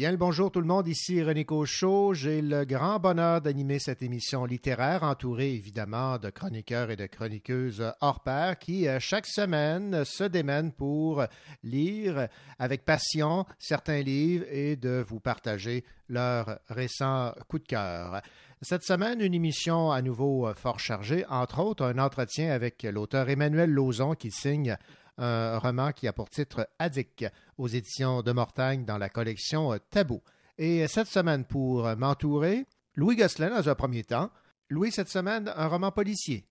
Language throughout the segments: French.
Bien le bonjour tout le monde, ici René Cochot. J'ai le grand bonheur d'animer cette émission littéraire entourée évidemment de chroniqueurs et de chroniqueuses hors pair qui euh, chaque semaine se démènent pour lire avec passion certains livres et de vous partager leurs récents coups de cœur. Cette semaine, une émission à nouveau euh, fort chargée, entre autres un entretien avec l'auteur Emmanuel Lauzon qui signe un roman qui a pour titre Addict aux éditions de Mortagne dans la collection Tabou. Et cette semaine, pour m'entourer, Louis Gosselin dans un premier temps. Louis, cette semaine, un roman policier.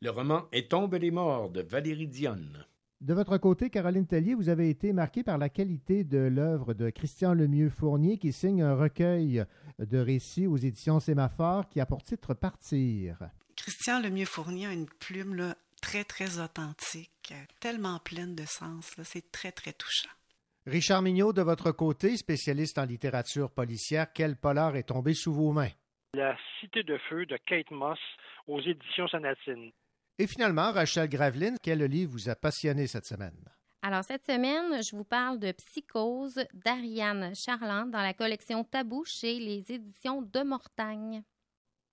Le roman Est tombe les morts de Valérie Dionne. De votre côté, Caroline Tellier, vous avez été marquée par la qualité de l'œuvre de Christian Lemieux-Fournier qui signe un recueil de récits aux éditions Sémaphore qui a pour titre Partir. Christian Lemieux-Fournier a une plume là, très, très authentique, tellement pleine de sens. C'est très, très touchant. Richard Mignot, de votre côté, spécialiste en littérature policière, quel polar est tombé sous vos mains? La Cité de feu de Kate Moss aux éditions Sonatine. Et finalement, Rachel Graveline, quel livre vous a passionné cette semaine? Alors, cette semaine, je vous parle de Psychose d'Ariane Charland dans la collection Tabou chez les éditions de Mortagne.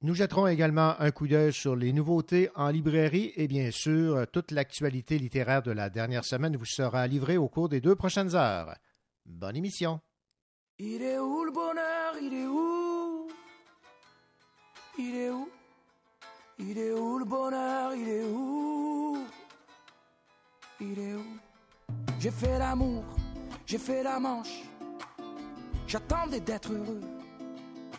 Nous jetterons également un coup d'œil sur les nouveautés en librairie et bien sûr, toute l'actualité littéraire de la dernière semaine vous sera livrée au cours des deux prochaines heures. Bonne émission. Il est où Il est où le bonheur? Il est où? Il est où? J'ai fait l'amour, j'ai fait la manche. J'attendais d'être heureux.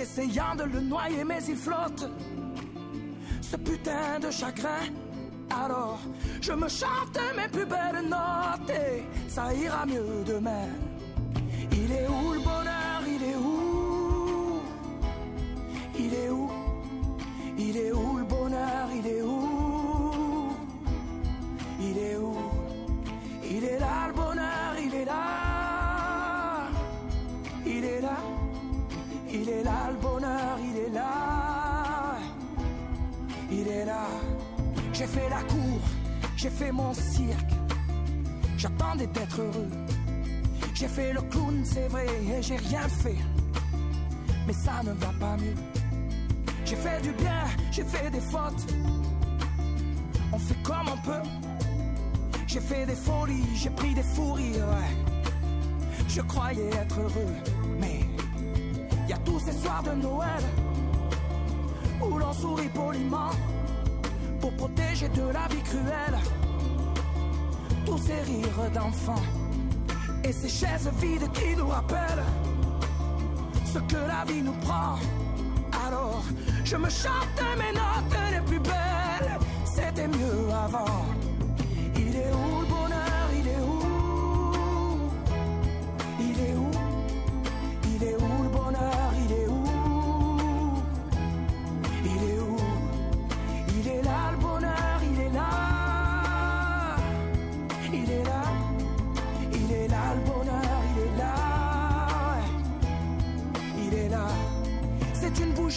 essayant de le noyer, mais il flotte. Ce putain de chagrin. Alors, je me chante mes plus belles notes et ça ira mieux demain. Il est où le bonheur? J'ai fait mon cirque. J'attendais d'être heureux. J'ai fait le clown, c'est vrai, et j'ai rien fait. Mais ça ne va pas mieux. J'ai fait du bien, j'ai fait des fautes. On fait comme on peut. J'ai fait des folies, j'ai pris des fous rires. Ouais. Je croyais être heureux, mais y a tous ces soirs de Noël où l'on sourit poliment pour protéger de la vie cruelle tous ces rires d'enfants et ces chaises vides qui nous rappellent ce que la vie nous prend. Alors je me chante mes notes les plus belles, c'était mieux avant.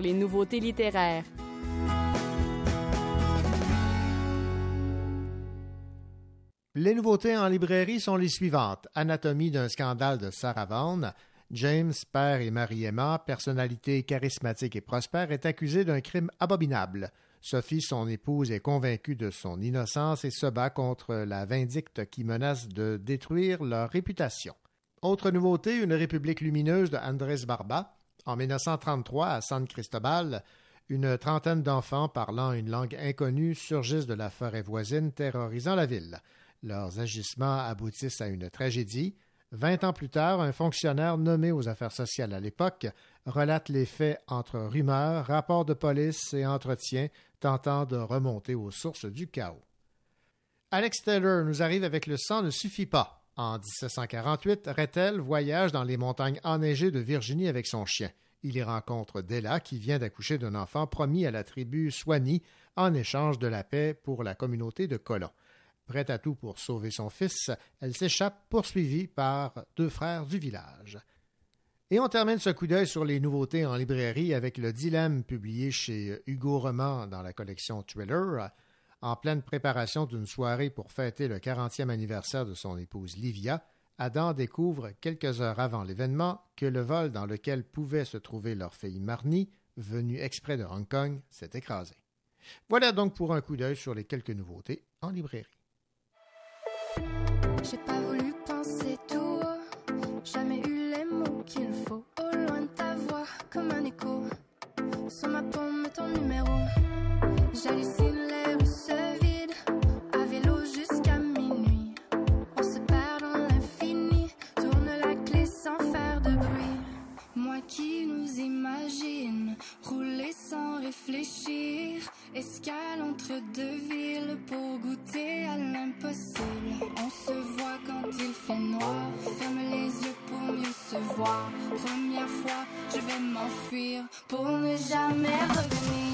Les nouveautés littéraires. Les nouveautés en librairie sont les suivantes. Anatomie d'un scandale de Sarah. James, père et Marie-Emma, personnalité charismatique et prospère, est accusé d'un crime abominable. Sophie, son épouse, est convaincue de son innocence et se bat contre la vindicte qui menace de détruire leur réputation. Autre nouveauté, une république lumineuse de Andrés Barba. En 1933, à San Cristobal, une trentaine d'enfants parlant une langue inconnue surgissent de la forêt voisine, terrorisant la ville. Leurs agissements aboutissent à une tragédie. Vingt ans plus tard, un fonctionnaire nommé aux affaires sociales à l'époque relate les faits entre rumeurs, rapports de police et entretiens tentant de remonter aux sources du chaos. Alex Taylor nous arrive avec Le sang ne suffit pas. En 1748, Rethel voyage dans les montagnes enneigées de Virginie avec son chien. Il y rencontre Della qui vient d'accoucher d'un enfant promis à la tribu Soigny en échange de la paix pour la communauté de colons. Prête à tout pour sauver son fils, elle s'échappe poursuivie par deux frères du village. Et on termine ce coup d'œil sur les nouveautés en librairie avec le dilemme publié chez Hugo Roman dans la collection Thriller. En pleine préparation d'une soirée pour fêter le 40e anniversaire de son épouse Livia, Adam découvre quelques heures avant l'événement que le vol dans lequel pouvait se trouver leur fille Marnie, venue exprès de Hong Kong, s'est écrasé. Voilà donc pour un coup d'œil sur les quelques nouveautés en librairie. Réfléchir, escale entre deux villes pour goûter à l'impossible. On se voit quand il fait noir, ferme les yeux pour mieux se voir. Première fois, je vais m'enfuir pour ne jamais revenir.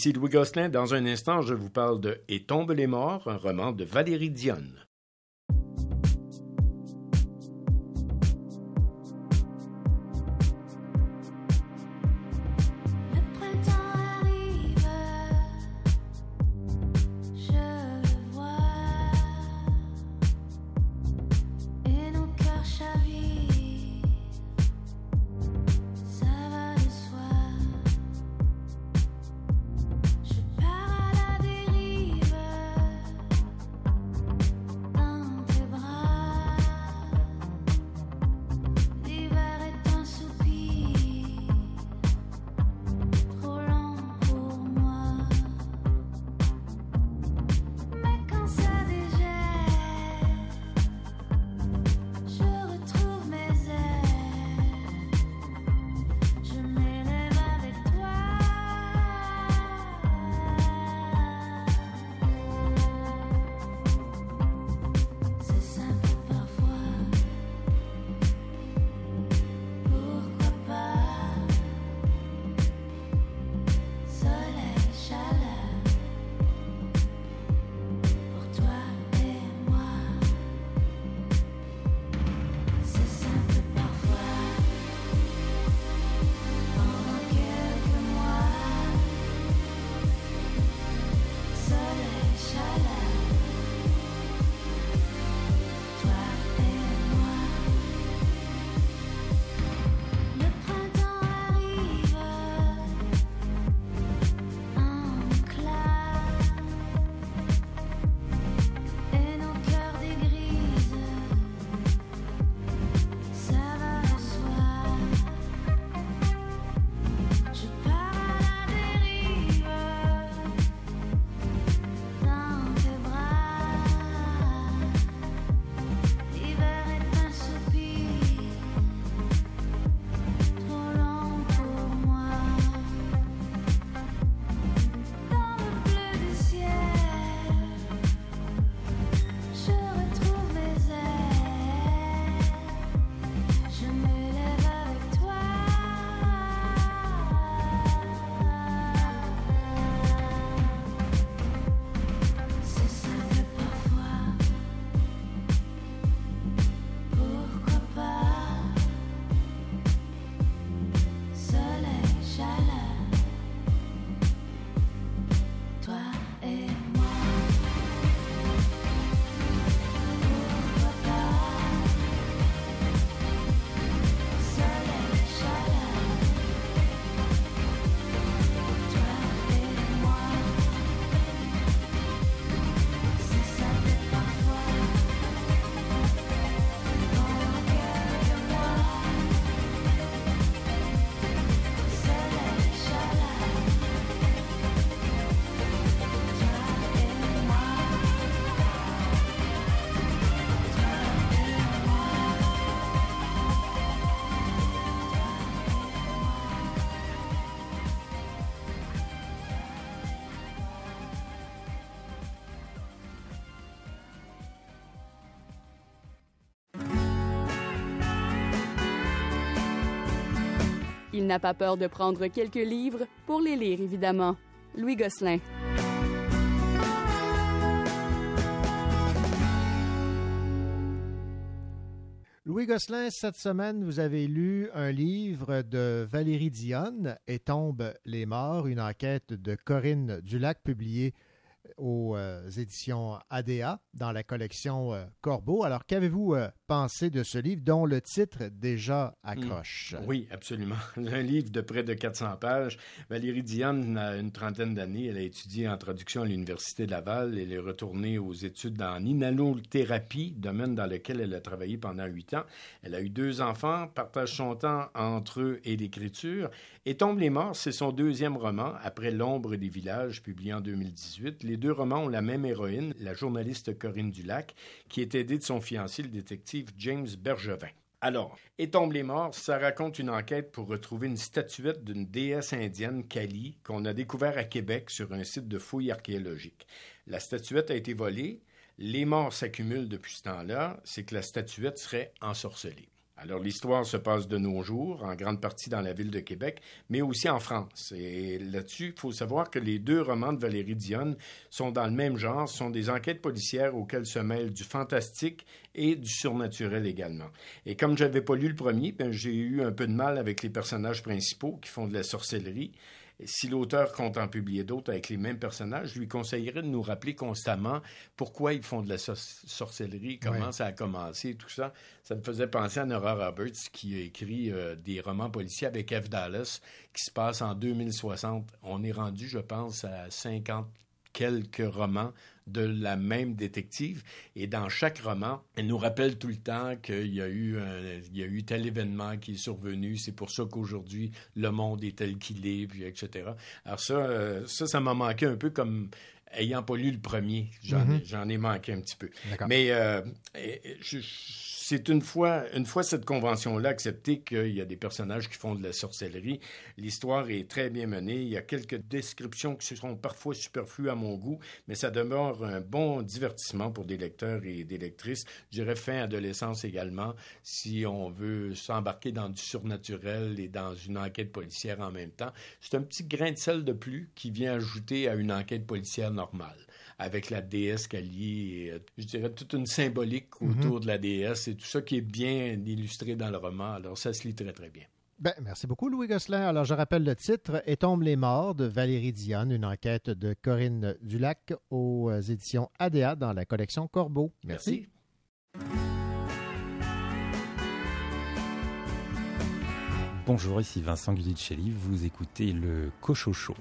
Ici Louis Gosselin. Dans un instant, je vous parle de Et tombent les morts, un roman de Valérie Dionne. Il n'a pas peur de prendre quelques livres pour les lire, évidemment. Louis Gosselin. Louis Gosselin, cette semaine, vous avez lu un livre de Valérie Dionne, Et tombent les morts, une enquête de Corinne Dulac publiée aux euh, éditions ADA dans la collection euh, Corbeau. Alors, qu'avez-vous euh, pensé de ce livre dont le titre déjà accroche? Hmm. Oui, absolument. Un livre de près de 400 pages. Valérie Diane a une trentaine d'années. Elle a étudié en traduction à l'Université de Laval. Elle est retournée aux études en inhalothérapie, domaine dans lequel elle a travaillé pendant huit ans. Elle a eu deux enfants, partage son temps entre eux et l'écriture. Et Tombe les morts, c'est son deuxième roman, après L'ombre des villages, publié en 2018. Les deux romans ont la même héroïne, la journaliste Corinne Dulac, qui est aidée de son fiancé, le détective James Bergevin. Alors, Et tombe les morts, ça raconte une enquête pour retrouver une statuette d'une déesse indienne, Kali, qu'on a découvert à Québec sur un site de fouilles archéologiques. La statuette a été volée, les morts s'accumulent depuis ce temps-là, c'est que la statuette serait ensorcelée. Alors l'histoire se passe de nos jours, en grande partie dans la ville de Québec, mais aussi en France. Et là-dessus, il faut savoir que les deux romans de Valérie Dionne sont dans le même genre, sont des enquêtes policières auxquelles se mêlent du fantastique et du surnaturel également. Et comme je n'avais pas lu le premier, ben, j'ai eu un peu de mal avec les personnages principaux qui font de la sorcellerie si l'auteur compte en publier d'autres avec les mêmes personnages, je lui conseillerais de nous rappeler constamment pourquoi ils font de la sorcellerie, comment ça a commencé, tout ça. Ça me faisait penser à Nora Roberts qui a écrit euh, des romans policiers avec F. Dallas qui se passe en 2060. On est rendu, je pense, à 50 quelques romans de la même détective. Et dans chaque roman, elle nous rappelle tout le temps qu'il y a eu, il y a eu tel événement qui est survenu. C'est pour ça qu'aujourd'hui, le monde est tel qu'il est, puis etc. Alors ça, euh, ça, ça m'a manqué un peu comme ayant pas lu le premier. J'en mm-hmm. ai manqué un petit peu. Mais euh, je c'est une fois, une fois cette convention-là acceptée qu'il y a des personnages qui font de la sorcellerie, l'histoire est très bien menée. Il y a quelques descriptions qui seront parfois superflues à mon goût, mais ça demeure un bon divertissement pour des lecteurs et des lectrices. Je dirais fin adolescence également, si on veut s'embarquer dans du surnaturel et dans une enquête policière en même temps. C'est un petit grain de sel de plus qui vient ajouter à une enquête policière normale avec la déesse Kali et, euh, je dirais, toute une symbolique mhm. autour de la déesse et tout ça qui est bien illustré dans le roman. Alors, ça se lit très, très bien. Ben, merci beaucoup, Louis Gosselin. Alors, je rappelle le titre Et tombe les morts de Valérie Dionne, une enquête de Corinne Dulac aux euh, éditions ADA dans la collection Corbeau. Merci. Bonjour, ici Vincent Guidicelli. Vous écoutez le Cochocho.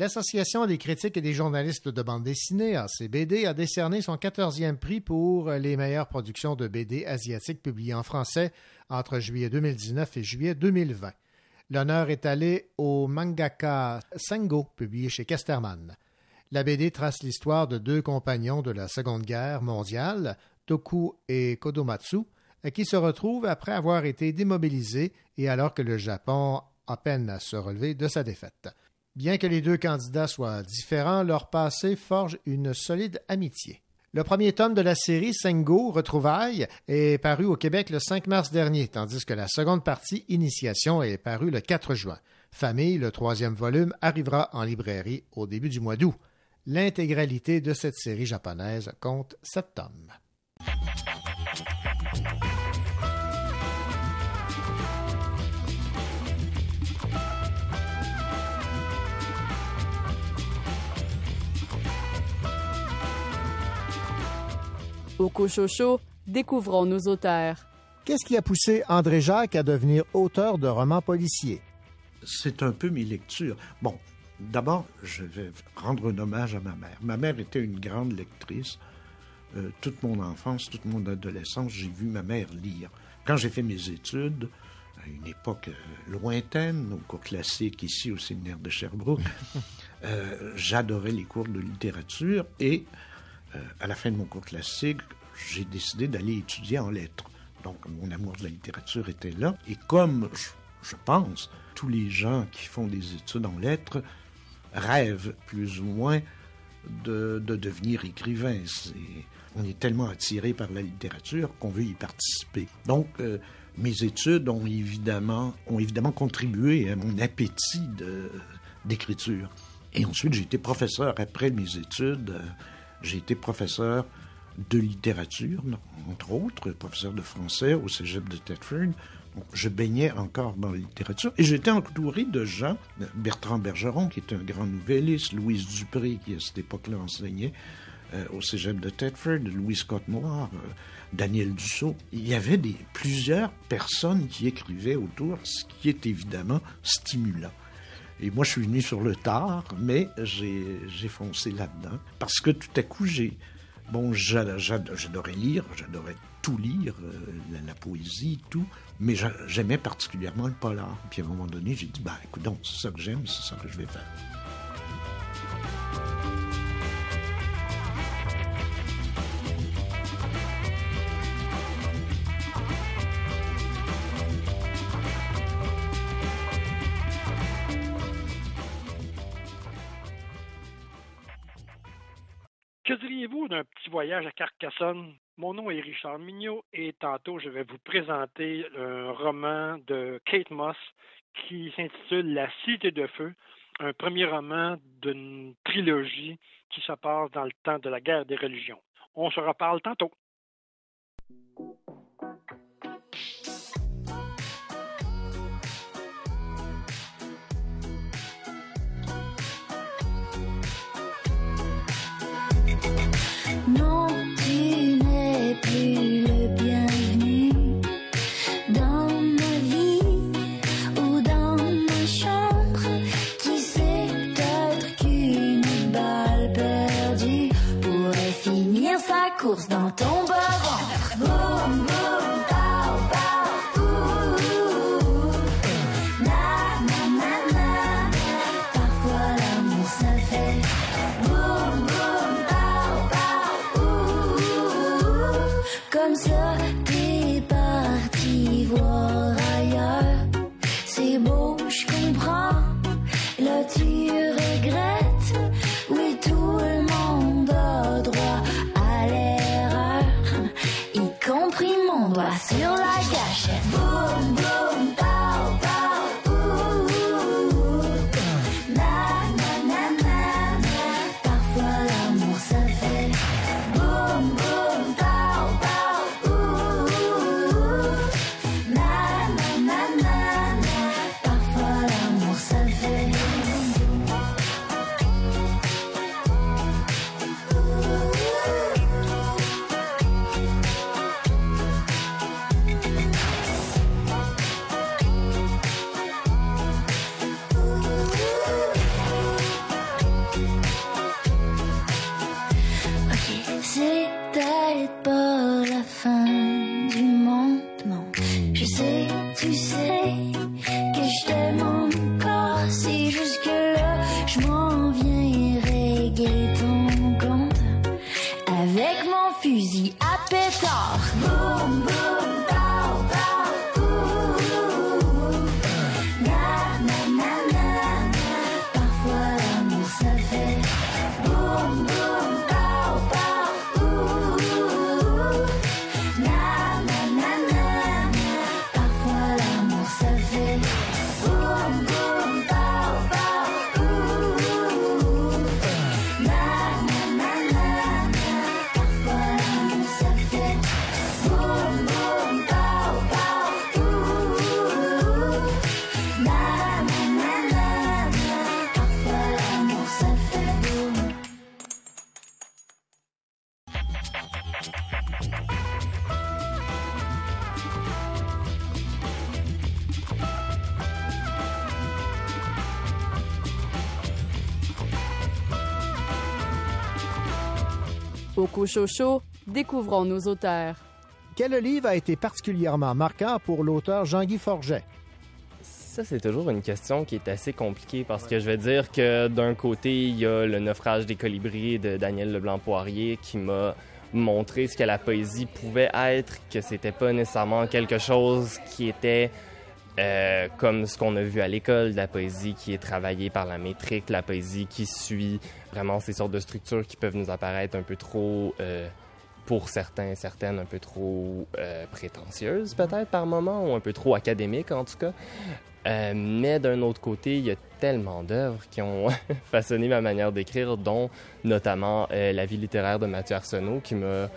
L'Association des critiques et des journalistes de bande dessinée, ACBD, a décerné son 14e prix pour les meilleures productions de BD asiatiques publiées en français entre juillet 2019 et juillet 2020. L'honneur est allé au mangaka Sengo, publié chez Casterman. La BD trace l'histoire de deux compagnons de la Seconde Guerre mondiale, Toku et Kodomatsu, qui se retrouvent après avoir été démobilisés et alors que le Japon a peine à se relever de sa défaite. Bien que les deux candidats soient différents, leur passé forge une solide amitié. Le premier tome de la série Sengo Retrouvailles est paru au Québec le 5 mars dernier, tandis que la seconde partie Initiation est parue le 4 juin. Famille, le troisième volume, arrivera en librairie au début du mois d'août. L'intégralité de cette série japonaise compte sept tomes. Au Cochocho, découvrons nos auteurs. Qu'est-ce qui a poussé André Jacques à devenir auteur de romans policiers? C'est un peu mes lectures. Bon, d'abord, je vais rendre un hommage à ma mère. Ma mère était une grande lectrice. Euh, toute mon enfance, toute mon adolescence, j'ai vu ma mère lire. Quand j'ai fait mes études, à une époque euh, lointaine, au cours classique ici au séminaire de Sherbrooke, euh, j'adorais les cours de littérature et euh, à la fin de mon cours classique, j'ai décidé d'aller étudier en lettres. Donc, mon amour de la littérature était là. Et comme, je, pense, tous les gens qui font des études en lettres rêvent plus ou moins de, devenir écrivain. on est tellement attiré par la littérature qu'on veut y participer. Donc, euh, mes études ont évidemment, ont évidemment contribué à mon appétit d'écriture. Et ensuite, j'ai été professeur après mes études. Euh, j'ai été professeur de littérature, entre autres, professeur de français au cégep de Thetford. je baignais encore dans la littérature et j'étais entouré de gens, Bertrand Bergeron, qui est un grand nouvelliste, Louise Dupré, qui à cette époque-là enseignait euh, au cégep de Thetford, Louis Scott Noir, euh, Daniel Dussault. Il y avait plusieurs personnes qui écrivaient autour, ce qui est évidemment stimulant. Et moi, je suis venu sur le tard, mais j'ai foncé là-dedans. Parce que tout à coup, j'ai. Bon, j'adorais lire, j'adorais tout lire, euh, la, poésie, tout, mais j'aimais particulièrement le polar. Puis à un moment donné, j'ai dit, bah écoute, c'est ça que j'aime, c'est ça que je vais faire. Que diriez-vous d'un petit voyage à Carcassonne? Mon nom est Richard Mignot et tantôt je vais vous présenter un roman de Kate Moss qui s'intitule La Cité de Feu, un premier roman d'une trilogie qui se passe dans le temps de la guerre des religions. On se reparle tantôt. Cochocho, découvrons nos auteurs. Quel livre a été particulièrement marquant pour l'auteur Jean-Guy Forget? Ça, c'est toujours une question qui est assez compliquée parce que je vais dire que d'un côté, il y a le naufrage des colibris de Daniel Leblanc-Poirier qui m'a montré ce que la poésie pouvait être, que c'était pas nécessairement quelque chose qui était euh, comme ce qu'on a vu à l'école, de la poésie qui est travaillée par la métrique, la poésie qui suit vraiment ces sortes de structures qui peuvent nous apparaître un peu trop, euh, pour certains, certaines, un peu trop euh, prétentieuses peut-être par moment, ou un peu trop académiques en tout cas. mais d'un autre côté, il y a tellement d'œuvres qui ont façonné ma manière d'écrire, dont notamment La vie littéraire de Mathieu Arsenault, qui m'a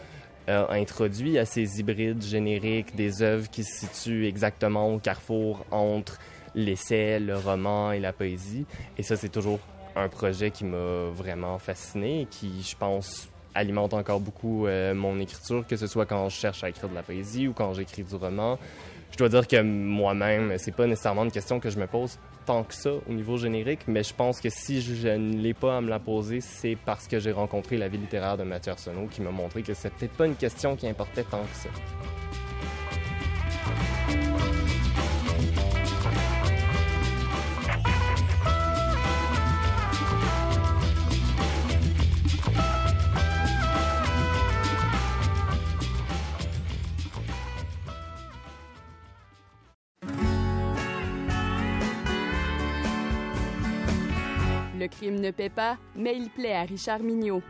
introduit à ces hybrides génériques des œuvres qui se situent exactement au carrefour entre l'essai, le roman et la poésie. Et ça, c'est toujours un projet qui m'a vraiment fasciné et qui, je pense, alimente encore beaucoup euh, mon écriture, que ce soit quand je cherche à écrire de la poésie ou quand j'écris du roman. Je dois dire que moi-même, c'est pas nécessairement une question que je me pose tant que ça au niveau générique, mais je pense que si je ne l'ai pas à me la poser, c'est parce que j'ai rencontré la vie littéraire de Mathieu Arsenault qui m'a montré que c'était peut-être pas une question qui importait tant que ça. Crime ne paie pas, mais il plaît à Richard Mignot.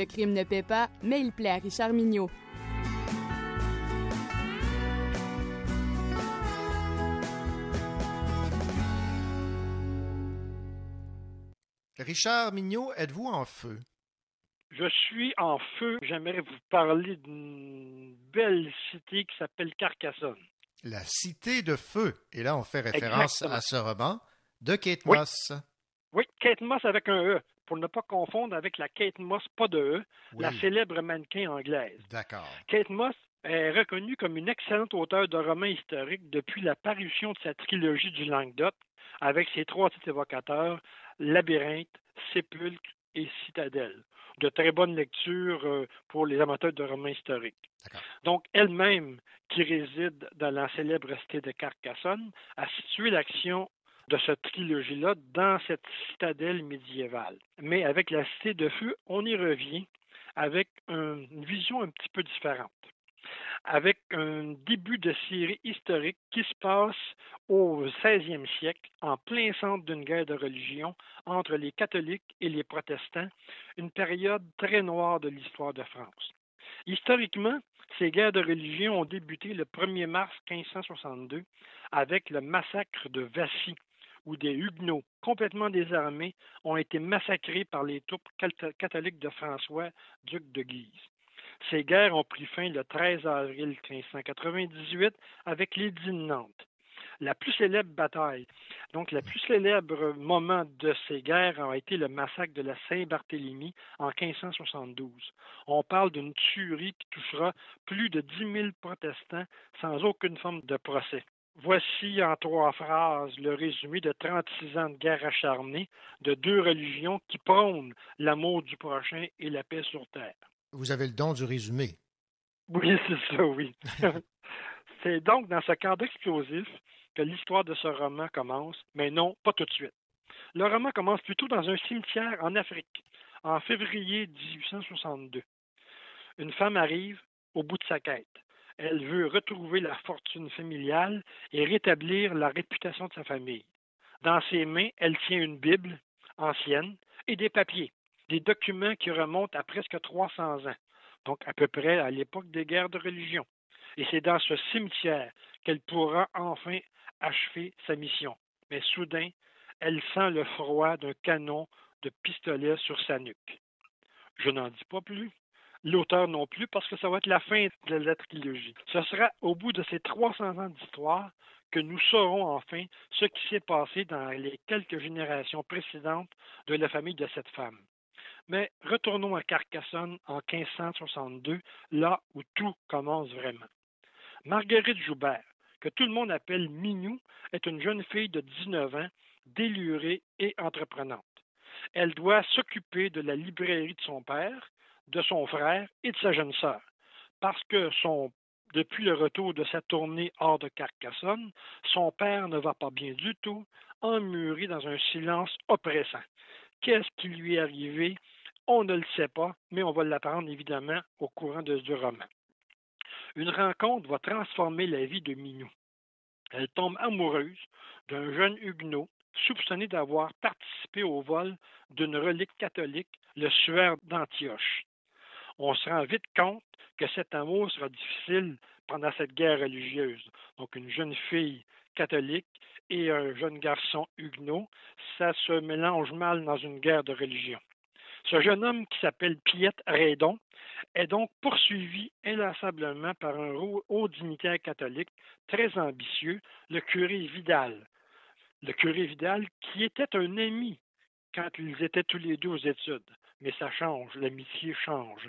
Le crime ne paie pas, mais il plaît à Richard Mignot. Richard Mignot, êtes-vous en feu? Je suis en feu. J'aimerais vous parler d'une belle cité qui s'appelle Carcassonne. La cité de feu. Et là, on fait référence Exactement. à ce roman de Kate Oui. Moss. Oui, Kate Moss avec un E, pour ne pas confondre avec la Kate Moss, pas de E, Oui. la célèbre mannequin anglaise. D'accord. Kate Moss est reconnue comme une excellente auteure de romans historiques depuis la parution de sa trilogie du Languedoc, avec ses trois titres évocateurs, Labyrinthe, Sépulcre et Citadelle. De très bonnes lectures euh, pour les amateurs de romans historiques. Donc, elle-même, qui réside dans la célèbre cité de Carcassonne, a situé l'action de cette trilogie-là dans cette citadelle médiévale. Mais avec la cité de feu, on y revient avec un- une vision un petit peu différente. Avec un début de série historique qui se passe au 16e siècle, en plein centre d'une guerre de religion entre les catholiques et les protestants, une période très noire de l'histoire de France. Historiquement, ces guerres de religion ont débuté le 1er mars 1562 avec le massacre de Vassy, où des Huguenots complètement désarmés ont été massacrés par les troupes catholiques de François, duc de Guise. Ces guerres ont pris fin le 13 avril 1598 avec l'édit de Nantes. La plus célèbre bataille, donc le plus célèbre moment de ces guerres a été le massacre de la Saint-Barthélemy en 1572. On parle d'une tuerie qui touchera plus de 10 000 protestants sans aucune forme de procès. Voici en trois phrases le résumé de 36 ans de guerre acharnée de deux religions qui prônent l'amour du prochain et la paix sur terre. Vous avez le don du résumé. Oui, c'est ça, oui. c'est donc dans ce cadre explosif que l'histoire de ce roman commence, mais non, pas tout de suite. Le roman commence plutôt dans un cimetière en Afrique, en février 1862. Une femme arrive au bout de sa quête. Elle veut retrouver la fortune familiale et rétablir la réputation de sa famille. Dans ses mains, elle tient une Bible ancienne et des papiers, des documents qui remontent à presque 300 ans, donc à peu près à l'époque des guerres de religion. Et c'est dans ce cimetière qu'elle pourra enfin achever sa mission. Mais soudain, elle sent le froid d'un canon de pistolet sur sa nuque. Je n'en dis pas plus. L'auteur non plus, parce que ça va être la fin de la trilogie. Ce sera au bout de ces 300 ans d'histoire que nous saurons enfin ce qui s'est passé dans les quelques générations précédentes de la famille de cette femme. Mais retournons à Carcassonne en 1562, là où tout commence vraiment. Marguerite Joubert, que tout le monde appelle Minou, est une jeune fille de 19 ans, délurée et entreprenante. Elle doit s'occuper de la librairie de son père, de son frère et de sa jeune sœur, parce que depuis le retour de sa tournée hors de Carcassonne, son père ne va pas bien du tout, emmuré dans un silence oppressant. Qu'est-ce qui lui est arrivé? On ne le sait pas, mais on va l'apprendre évidemment au courant de ce roman. Une rencontre va transformer la vie de Minou. Elle tombe amoureuse d'un jeune Huguenot soupçonné d'avoir participé au vol d'une relique catholique, le suaire d'Antioche. On se rend vite compte que cet amour sera difficile pendant cette guerre religieuse. Donc une jeune fille catholique et un jeune garçon huguenot, ça se mélange mal dans une guerre de religion. Ce jeune homme qui s'appelle Piette Raydon est donc poursuivi inlassablement par un haut, haut dignitaire catholique très ambitieux, le curé Vidal. Le curé Vidal qui était un ami quand ils étaient tous les deux aux études. Mais ça change, l'amitié change.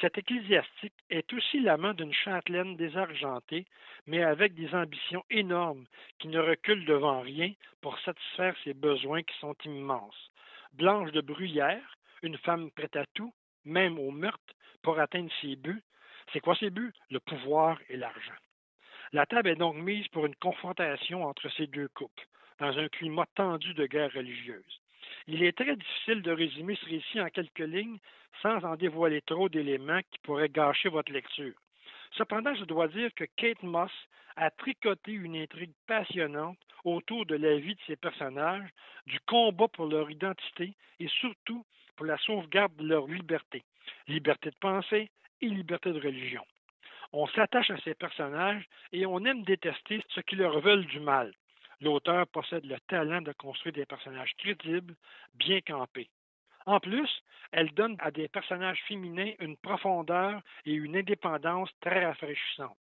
Cet ecclésiastique est aussi l'amant d'une châtelaine désargentée, mais avec des ambitions énormes, qui ne recule devant rien pour satisfaire ses besoins qui sont immenses. Blanche de Bruyère, une femme prête à tout, même au meurtre, pour atteindre ses buts. C'est quoi ses buts? Le pouvoir et l'argent. La table est donc mise pour une confrontation entre ces deux couples, dans un climat tendu de guerre religieuse. Il est très difficile de résumer ce récit en quelques lignes sans en dévoiler trop d'éléments qui pourraient gâcher votre lecture. Cependant, je dois dire que Kate Moss a tricoté une intrigue passionnante autour de la vie de ses personnages, du combat pour leur identité et surtout pour la sauvegarde de leur liberté. liberté de pensée et liberté de religion. On s'attache à ces personnages et on aime détester ceux qui leur veulent du mal. L'auteur possède le talent de construire des personnages crédibles, bien campés. En plus, elle donne à des personnages féminins une profondeur et une indépendance très rafraîchissantes.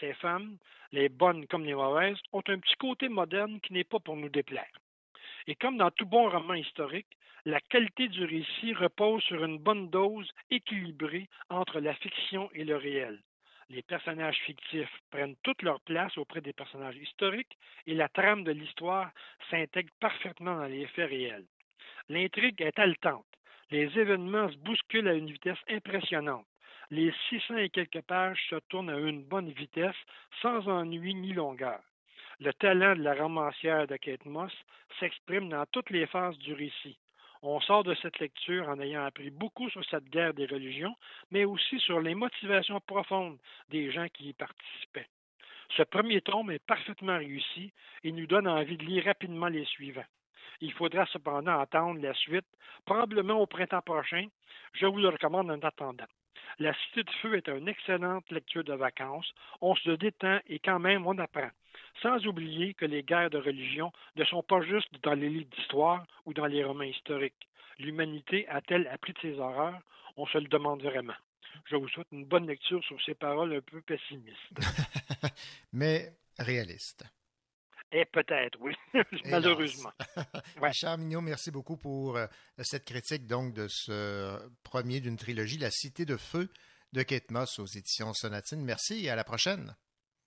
Ces femmes, les bonnes comme les mauvaises, ont un petit côté moderne qui n'est pas pour nous déplaire. Et comme dans tout bon roman historique, la qualité du récit repose sur une bonne dose équilibrée entre la fiction et le réel. Les personnages fictifs prennent toute leur place auprès des personnages historiques et la trame de l'histoire s'intègre parfaitement dans les faits réels. L'intrigue est haletante. Les événements se bousculent à une vitesse impressionnante. Les 600 et quelques pages se tournent à une bonne vitesse, sans ennui ni longueur. Le talent de la romancière de Kate Moss s'exprime dans toutes les phases du récit. On sort de cette lecture en ayant appris beaucoup sur cette guerre des religions, mais aussi sur les motivations profondes des gens qui y participaient. Ce premier tome est parfaitement réussi et nous donne envie de lire rapidement les suivants. Il faudra cependant attendre la suite, probablement au printemps prochain. Je vous le recommande en attendant. La Cité de Feu est une excellente lecture de vacances. On se détend et quand même on apprend. Sans oublier que les guerres de religion ne sont pas juste dans les livres d'histoire ou dans les romans historiques. L'humanité a-t-elle appris de ses horreurs? On se le demande vraiment. Je vous souhaite une bonne lecture sur ces paroles un peu pessimistes. Mais réaliste. Et peut-être, oui, malheureusement. ouais. Richard Mignot, merci beaucoup pour euh, cette critique donc de ce premier d'une trilogie, La Cité de Feu de Kate Moss aux éditions Sonatine. Merci et à la prochaine.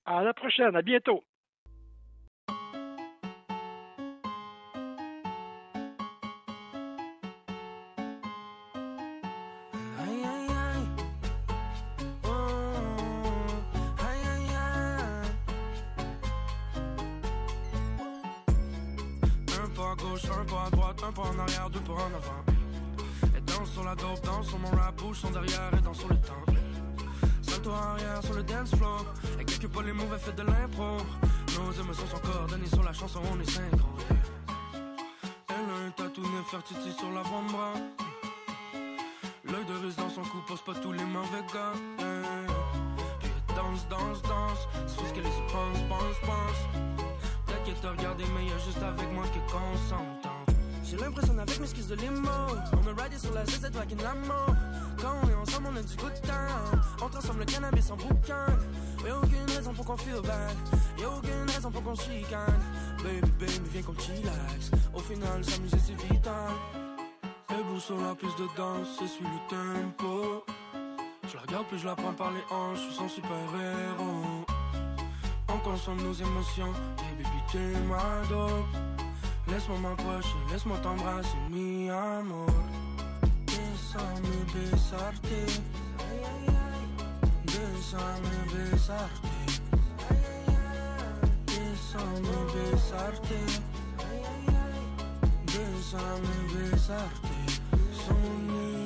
À la prochaine, à bientôt. Un pas en arrière, deux pas en avant. Et danse sur la dope, danse sur mon rap, bouge son derrière et danse sur le temps. Salto arrière sur le dance floor, et quelques pas les mauvais fait de l'impro. Nos émotions sont coordonnées sur la chanson, on est synchro. Elle a un tatou Nefertiti sur l'avant-bras. L'œil de russe dans son cou pose pas tous les mauvais gars. Puis danse, danse, danse, c'est ce qu'elle se pense, pense, pense. T'inquiète, regarder, mais y'a juste avec moi que s'entend j'ai l'impression avec mes skis de limo. On a ridé sur la back in l'amour. Quand on est ensemble, on a du good time. On transforme le cannabis en bouquin. Y'a aucune raison pour qu'on feel bad. Y'a aucune raison pour qu'on chicane. Baby, baby, viens qu'on chillax. Au final, s'amuser c'est vital. Et sur la piste de danse, c'est suit le tempo. Je la regarde, puis je la prends par les hanches, je suis son super héros. On consomme nos émotions, et baby, t'es ma dope. Laisse-moi m'approcher, laisse-moi t'embrasser, mi amor. Déjame besarte. Déjame besarte. Déjame besarte. Déjame besarte. Sonima.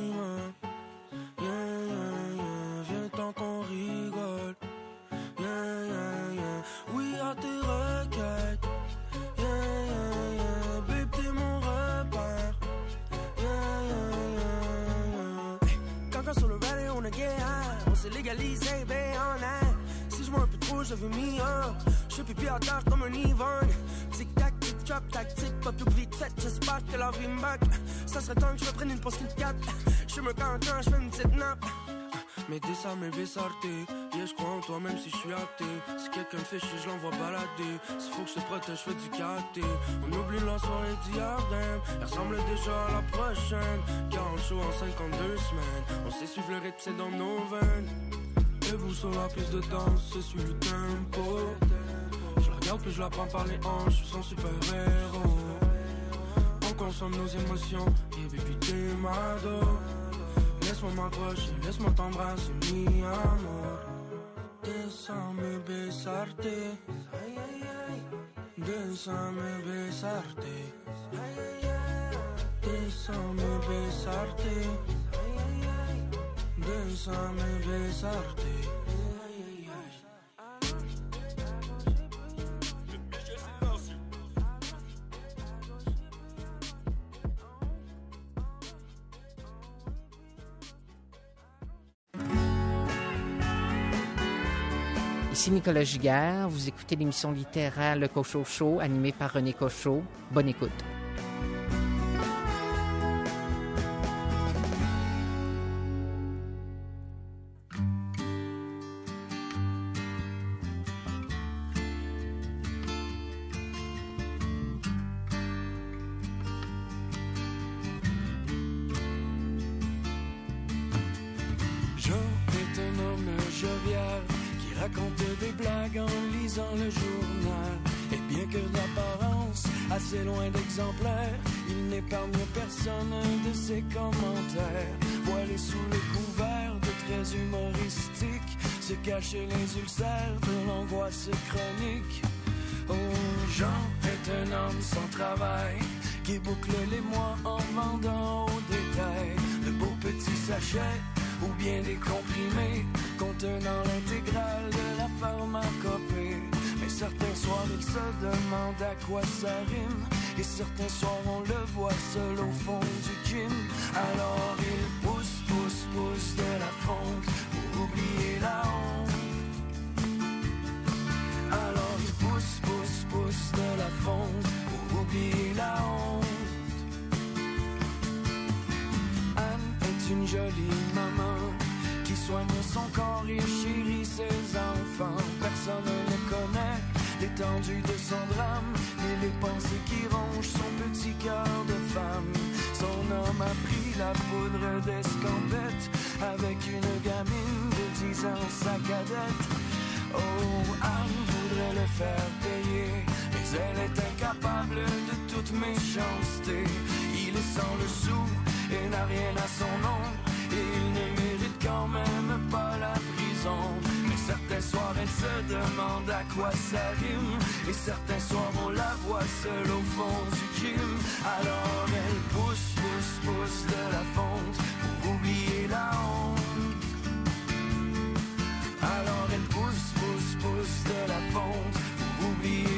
Je un peu trop, je pipi à terre comme un Yvonne. Tic tac, tic trap, tactique, pas plus vite fait. J'espère que la vie me. Ça serait temps que je me prenne une pause qu'il 4. Je me quand je fais une petite nappe. Mais désormais besarte, yeah, je crois en toi même si je suis. Si quelqu'un me fait chier, je l'envoie balader. S'il faut que je te protège, je fais du karaté. On oublie la soirée d'hier, Elle ressemble déjà à la prochaine. 40 shows en 52 semaines. On sait suivre le rythme, c'est dans nos veines. Sur la piste de danse, c'est sur le tempo. Je la regarde puis je la prends par les hanches, je suis son super héros. On consomme nos émotions, et baby t'es ma Laisse-moi m'approcher, laisse-moi t'embrasser, mi amor. Déjame besarte. Déjame besarte. Déjame besarte. Ici Nicolas Giguère, vous écoutez l'émission littéraire Le Cochot Show animée par René Cochot. Bonne écoute. Raconte des blagues en lisant le journal. Et bien que d'apparence assez loin d'exemplaires, il n'épargne personne de ses commentaires. Voilé sous le couvert de traits humoristiques, se cachent les ulcères de l'angoisse chronique. Oh, Jean est un homme sans travail qui boucle les mois en vendant au détail de beaux petits sachets ou bien des comprimés contenant l'intégrale de la pharmacopée. Mais certains soirs, il se demande à quoi ça rime. Et certains soirs, on le voit seul au fond du gym. Alors il pousse, pousse, pousse de la fonte pour oublier la honte. Alors il pousse, pousse, pousse de la fonte pour oublier la honte. Une jolie maman qui soigne son corps et chérit ses enfants. Personne ne connaît l'étendue de son drame et les pensées qui rongent son petit cœur de femme. Son homme a pris la poudre d'escampette avec une gamine de 10 ans, sa cadette. Oh, Anne voudrait le faire payer, mais elle est incapable de toute méchanceté. Il est sans le sou n'a rien à son nom, et il ne mérite quand même pas la prison. Mais certains soirs, elle se demande à quoi ça rime, et certains soirs, on la voit seule au fond du gym. Alors elle pousse, pousse, pousse de la fonte pour oublier la honte. Alors elle pousse, pousse, pousse de la fonte pour oublier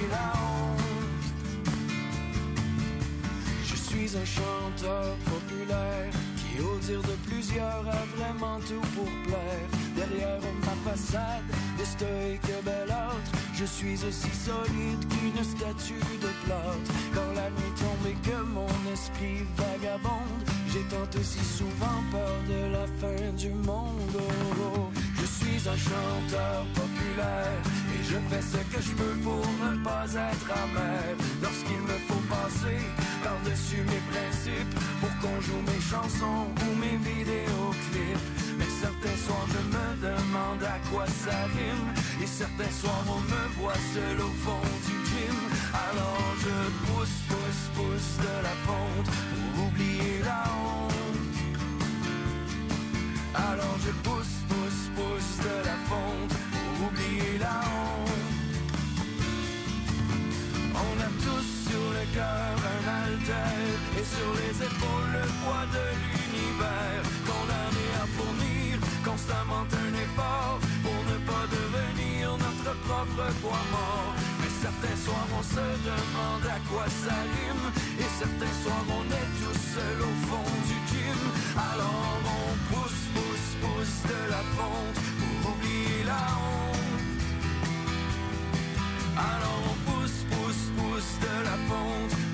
suis un chanteur populaire qui, au dire de plusieurs, a vraiment tout pour plaire. Derrière ma façade de stoïque bel autre, je suis aussi solide qu'une statue de plâtre. Quand la nuit tombe et que mon esprit vagabonde, j'ai tant aussi souvent peur de la fin du monde. Oh, oh. Suis un chanteur populaire et je fais ce que je peux pour ne pas être amer. Lorsqu'il me faut passer par-dessus mes principes pour qu'on joue mes chansons ou mes vidéoclips. Mais certains soirs je me demande à quoi ça rime et certains soirs on me voit seul au fond du gym. Alors je pousse, pousse, pousse de la fonte pour oublier la honte. Alors je pousse, pousse, pousse de la fonte pour oublier la honte. On a tous sur le cœur un alter et sur les épaules le poids de l'univers. Condamné à fournir constamment un effort pour ne pas devenir notre propre poids mort. Mais certains soirs on se demande à quoi rime et certains soirs on est tous seuls au fond du gym. Alors pousse, de la fonte pour oublier la honte. Alors on pousse, pousse, pousse de la fonte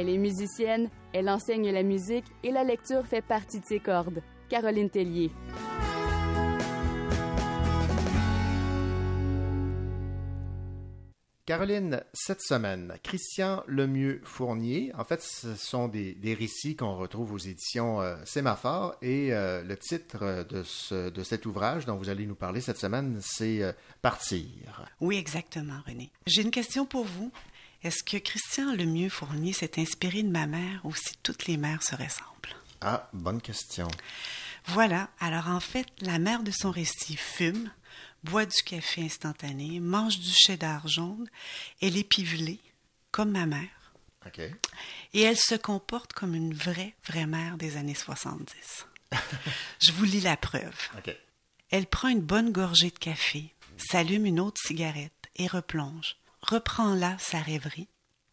Elle est musicienne, elle enseigne la musique et la lecture fait partie de ses cordes. Caroline Tellier. Caroline, cette semaine, Christian Lemieux Fournier, en fait, ce sont des, récits qu'on retrouve aux éditions euh, Sémaphore et euh, le titre de, ce, de cet ouvrage dont vous allez nous parler cette semaine, c'est euh, Partir. Oui, exactement, René. J'ai une question pour vous. Est-ce que Christian Lemieux Fournier s'est inspiré de ma mère ou si toutes les mères se ressemblent? Ah, bonne question. Voilà. Alors, en fait, la mère de son récit fume, boit du café instantané, mange du cheddar jaune, elle est pivelée, comme ma mère. Et elle se comporte comme une vraie, vraie mère des années 70. Je vous lis la preuve. Elle prend une bonne gorgée de café, s'allume une autre cigarette et replonge. Reprend là sa rêverie,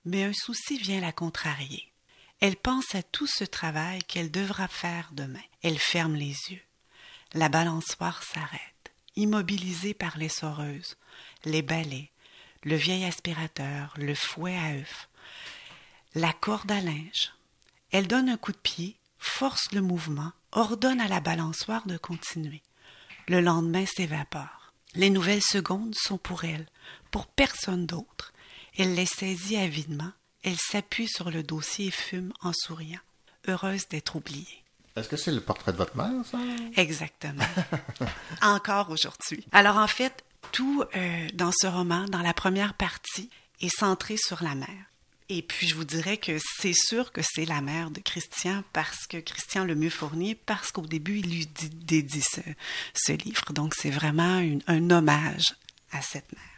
mais un souci vient la contrarier. Elle pense à tout ce travail qu'elle devra faire demain. Elle ferme les yeux. La balançoire s'arrête immobilisée par les soreuses, les balais, le vieil aspirateur, le fouet à œufs, la corde à linge. Elle donne un coup de pied, force le mouvement, ordonne à la balançoire de continuer. Le lendemain s'évapore. Les nouvelles secondes sont pour elle, pour personne d'autre. Elle les saisit avidement, elle s'appuie sur le dossier et fume en souriant, heureuse d'être oubliée. Est-ce que c'est le portrait de votre mère, ça? Exactement. Encore aujourd'hui. Alors, en fait, tout euh, dans ce roman, dans la première partie, est centré sur la mère. Et puis, je vous dirais que c'est sûr que c'est la mère de Christian parce que Christian le mieux fourni, parce qu'au début, il lui dédie ce, livre. Donc, c'est vraiment un hommage à cette mère.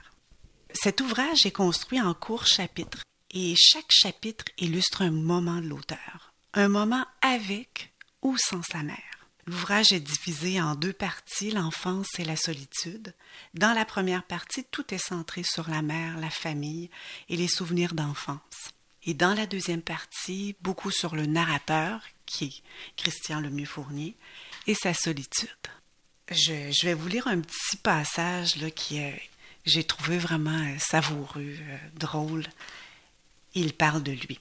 Cet ouvrage est construit en courts chapitres et chaque chapitre illustre un moment de l'auteur. Un moment avec ou sans sa mère. L'ouvrage est divisé en deux parties, l'enfance et la solitude. Dans la première partie, tout est centré sur la mère, la famille et les souvenirs d'enfance. Et dans la deuxième partie, beaucoup sur le narrateur, qui est Christian Lemieux Fournier, et sa solitude. Je, vais vous lire un petit passage là, qui j'ai trouvé vraiment euh, savoureux, euh, drôle. Il parle de lui,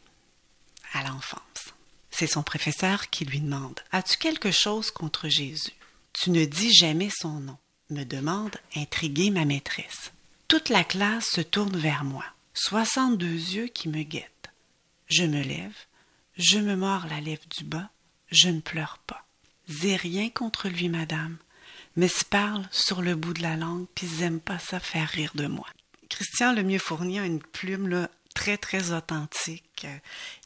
à l'enfance. C'est son professeur qui lui demande As-tu quelque chose contre Jésus? Tu ne dis jamais son nom, me demande, intriguée ma maîtresse. Toute la classe se tourne vers moi, soixante-deux yeux qui me guettent. Je me lève, je me mords la lèvre du bas, je ne pleure pas. J'ai rien contre lui, madame, mais se parle sur le bout de la langue, puis n'aiment pas ça faire rire de moi. Christian le mieux fourni a une plume là, très, très authentique.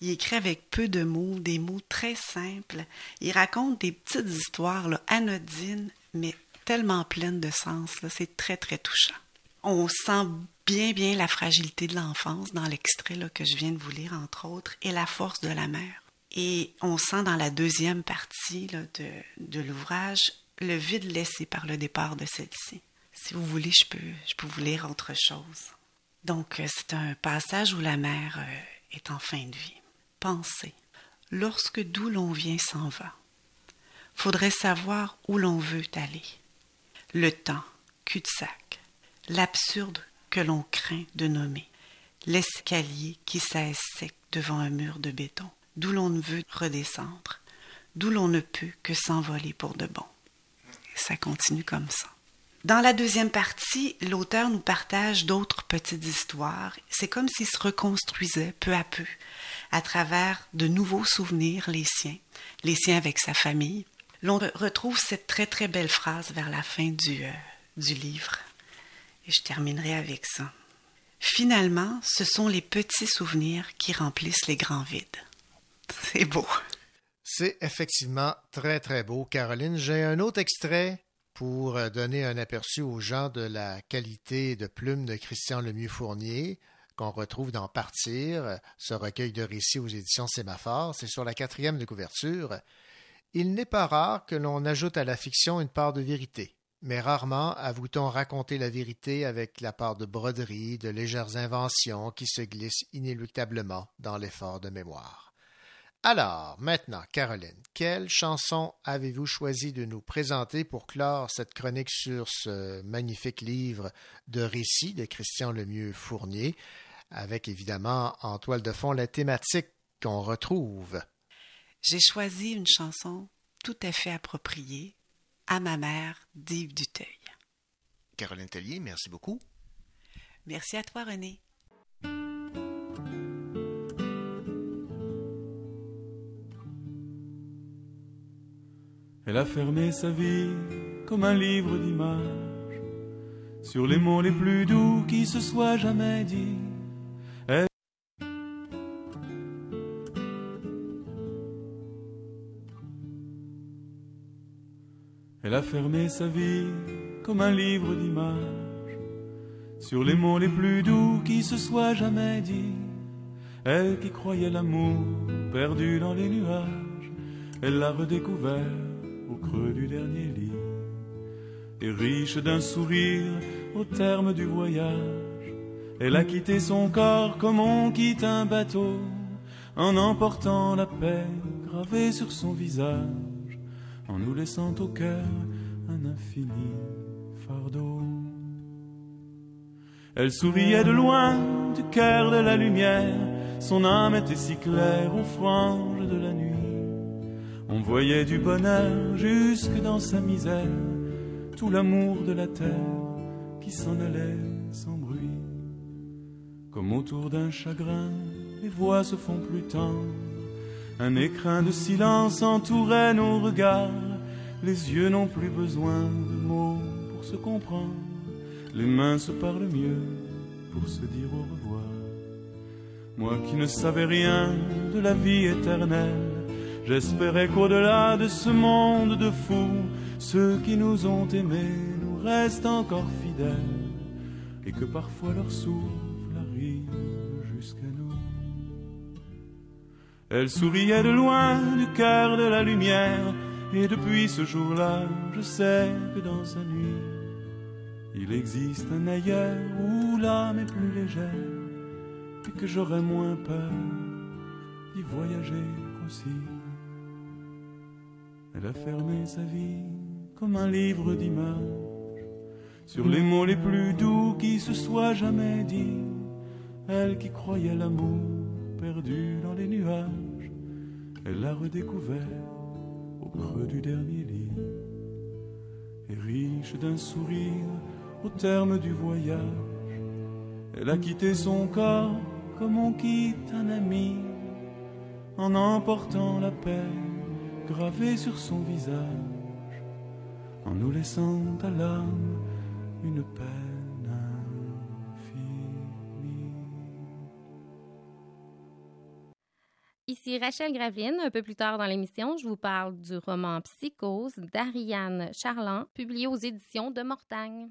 Il écrit avec peu de mots, des mots très simples. Il raconte des petites histoires anodines, mais tellement pleines de sens. C'est très, très touchant. On sent bien, bien la fragilité de l'enfance dans l'extrait que je viens de vous lire, entre autres, et la force de la mère. Et on sent dans la deuxième partie de, de l'ouvrage le vide laissé par le départ de celle-ci. Si vous voulez, je peux, je peux vous lire autre chose. Donc, euh, c'est un passage où la mère euh, est en fin de vie. Pensez, lorsque d'où l'on vient s'en va. Faudrait savoir où l'on veut aller. Le temps, cul-de-sac, l'absurde que l'on craint de nommer, l'escalier qui cesse sec devant un mur de béton, d'où l'on ne veut redescendre, d'où l'on ne peut que s'envoler pour de bon. Ça continue comme ça. Dans la deuxième partie, l'auteur nous partage d'autres petites histoires. C'est comme s'il se reconstruisait peu à peu à travers de nouveaux souvenirs, les siens, les siens avec sa famille. L'on retrouve cette très très belle phrase vers la fin du, euh, du livre. Et je terminerai avec ça. Finalement, ce sont les petits souvenirs qui remplissent les grands vides. C'est beau. C'est effectivement très très beau, Caroline. J'ai un autre extrait pour euh, donner un aperçu aux gens de la qualité de plume de Christian Lemieux-Fournier qu'on retrouve dans Partir, ce recueil de récits aux éditions Sémaphore. C'est sur la quatrième de couverture. Il n'est pas rare que l'on ajoute à la fiction une part de vérité, mais rarement avoue-t-on raconter la vérité avec la part de broderie, de légères inventions qui se glissent inéluctablement dans l'effort de mémoire. Alors, maintenant, Caroline, quelle chanson avez-vous choisi de nous présenter pour clore cette chronique sur ce magnifique livre de récits de Christian Lemieux Fournier, avec évidemment en toile de fond la thématique qu'on retrouve? J'ai choisi une chanson tout à fait appropriée à ma mère d'Yves Duteuil. Caroline Tellier, merci beaucoup. Merci à toi, René. Elle a fermé sa vie comme un livre d'images sur les mots les plus doux qui se soient jamais dit. Elle... A fermé sa vie comme un livre d'images sur les mots les plus doux qui se soient jamais dit. Elle qui croyait l'amour perdu dans les nuages, elle l'a redécouvert creux du dernier lit. Et riche d'un sourire au terme du voyage, elle a quitté son corps comme on quitte un bateau, en emportant la paix gravée sur son visage, en nous laissant au cœur un infini fardeau. Elle souriait de loin, du cœur de la lumière, son âme était si claire aux franges de la voyait du bonheur jusque dans sa misère, tout l'amour de la terre qui s'en allait sans bruit. Comme autour d'un chagrin, les voix se font plus tendres. Un écrin de silence entourait nos regards. Les yeux n'ont plus besoin de mots pour se comprendre. Les mains se parlent mieux pour se dire au revoir. Moi qui ne savais rien de la vie éternelle, J'espérais qu'au-delà de ce monde de fous, ceux qui nous ont aimés nous restent encore fidèles et que parfois leur souffle arrive jusqu'à nous. Elle souriait de loin du cœur de la lumière et depuis ce jour-là, je sais que dans sa nuit, il existe un ailleurs où l'âme est plus légère et que j'aurais moins peur d'y voyager aussi. Elle a fermé sa vie comme un livre d'images sur les mots les plus doux qui se soient jamais dit. Elle qui croyait l'amour perdu dans les nuages, elle l'a redécouvert au creux du dernier lit. Et riche d'un sourire au terme du voyage, elle a quitté son corps comme on quitte un ami en emportant la paix gravé sur son visage, en nous laissant à l'âme une peine infinie. Ici Rachel Graveline. Un peu plus tard dans l'émission, je vous parle du roman Psychose d'Ariane Charland, publié aux éditions de Mortagne.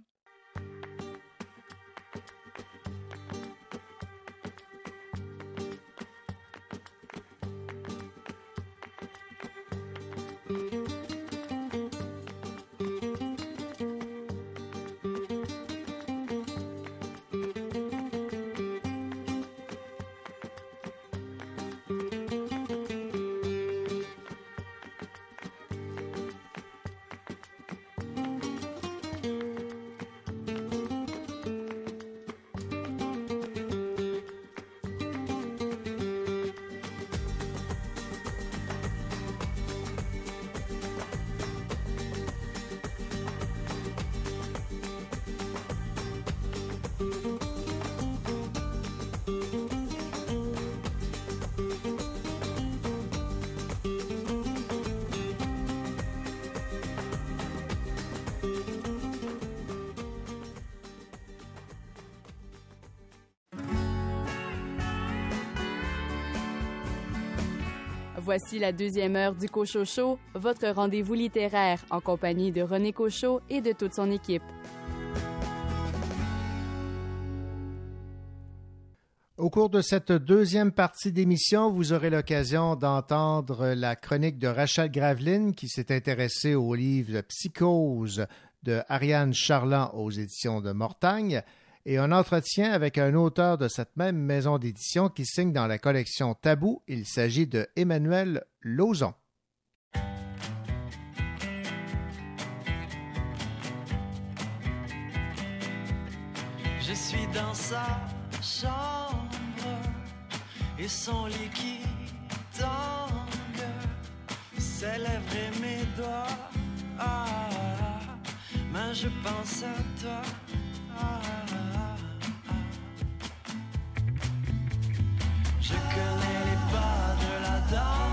Voici la deuxième heure du Cochot Show, votre rendez-vous littéraire en compagnie de René Cochot et de toute son équipe. Au cours de cette deuxième partie d'émission, vous aurez l'occasion d'entendre la chronique de Rachel Graveline qui s'est intéressée au livre Psychose de Ariane Charland aux éditions de Mortagne et un entretien avec un auteur de cette même maison d'édition qui signe dans la collection Tabou. Il s'agit de Emmanuel Lauzon. Je suis dans sa chambre et son lit qui ses lèvres et mes doigts. Ah, mais je pense à toi. Ah, je connais les pas de la danse,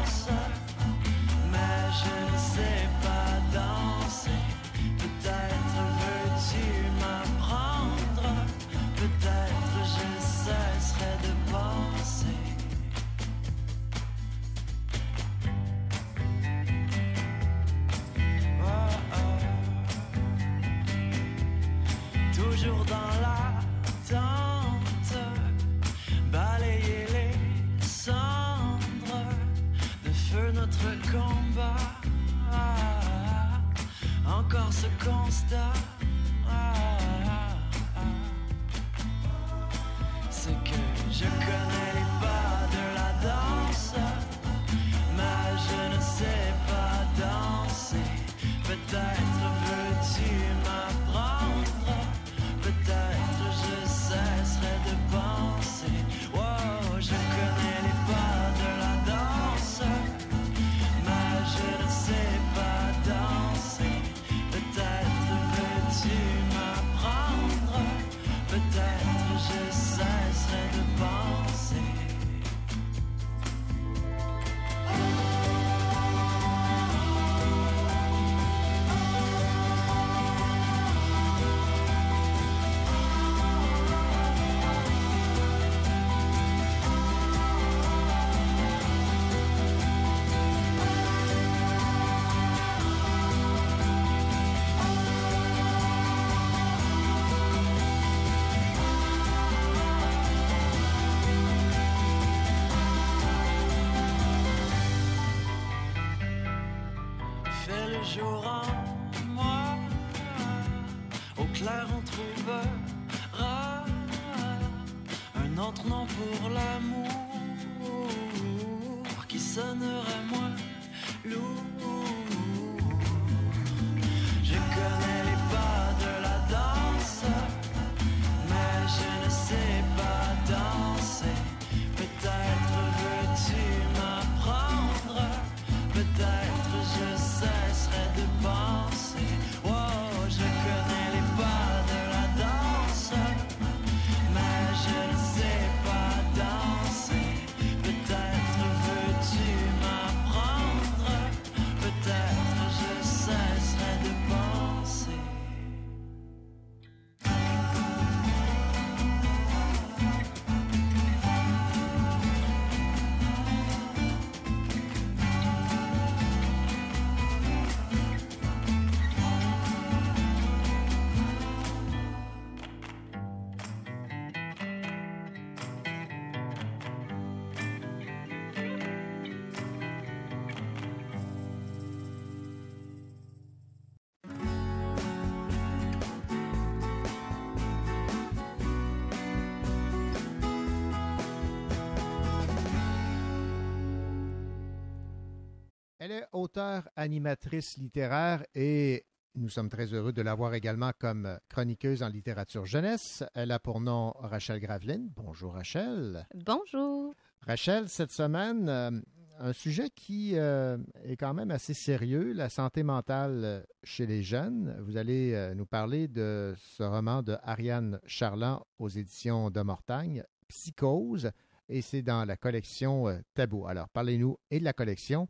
Elle est auteure, animatrice littéraire et nous sommes très heureux de l'avoir également comme chroniqueuse en littérature jeunesse. Elle a pour nom Rachel Graveline. Bonjour Rachel. Bonjour. Rachel, cette semaine, euh, un sujet qui euh, est quand même assez sérieux, la santé mentale chez les jeunes. Vous allez euh, nous parler de ce roman de Ariane Charland aux éditions de Mortagne, Psychose, et c'est dans la collection Tabou. Alors, parlez-nous et de la collection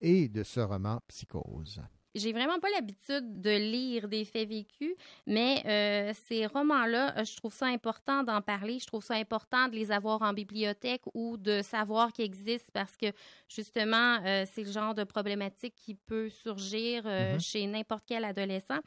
et de ce roman Psychose. J'ai vraiment pas l'habitude de lire des faits vécus, mais euh, ces romans-là, euh, je trouve ça important d'en parler. Je trouve ça important de les avoir en bibliothèque ou de savoir qu'ils existent parce que justement, euh, c'est le genre de problématique qui peut surgir euh, Mhm. chez n'importe quel adolescent.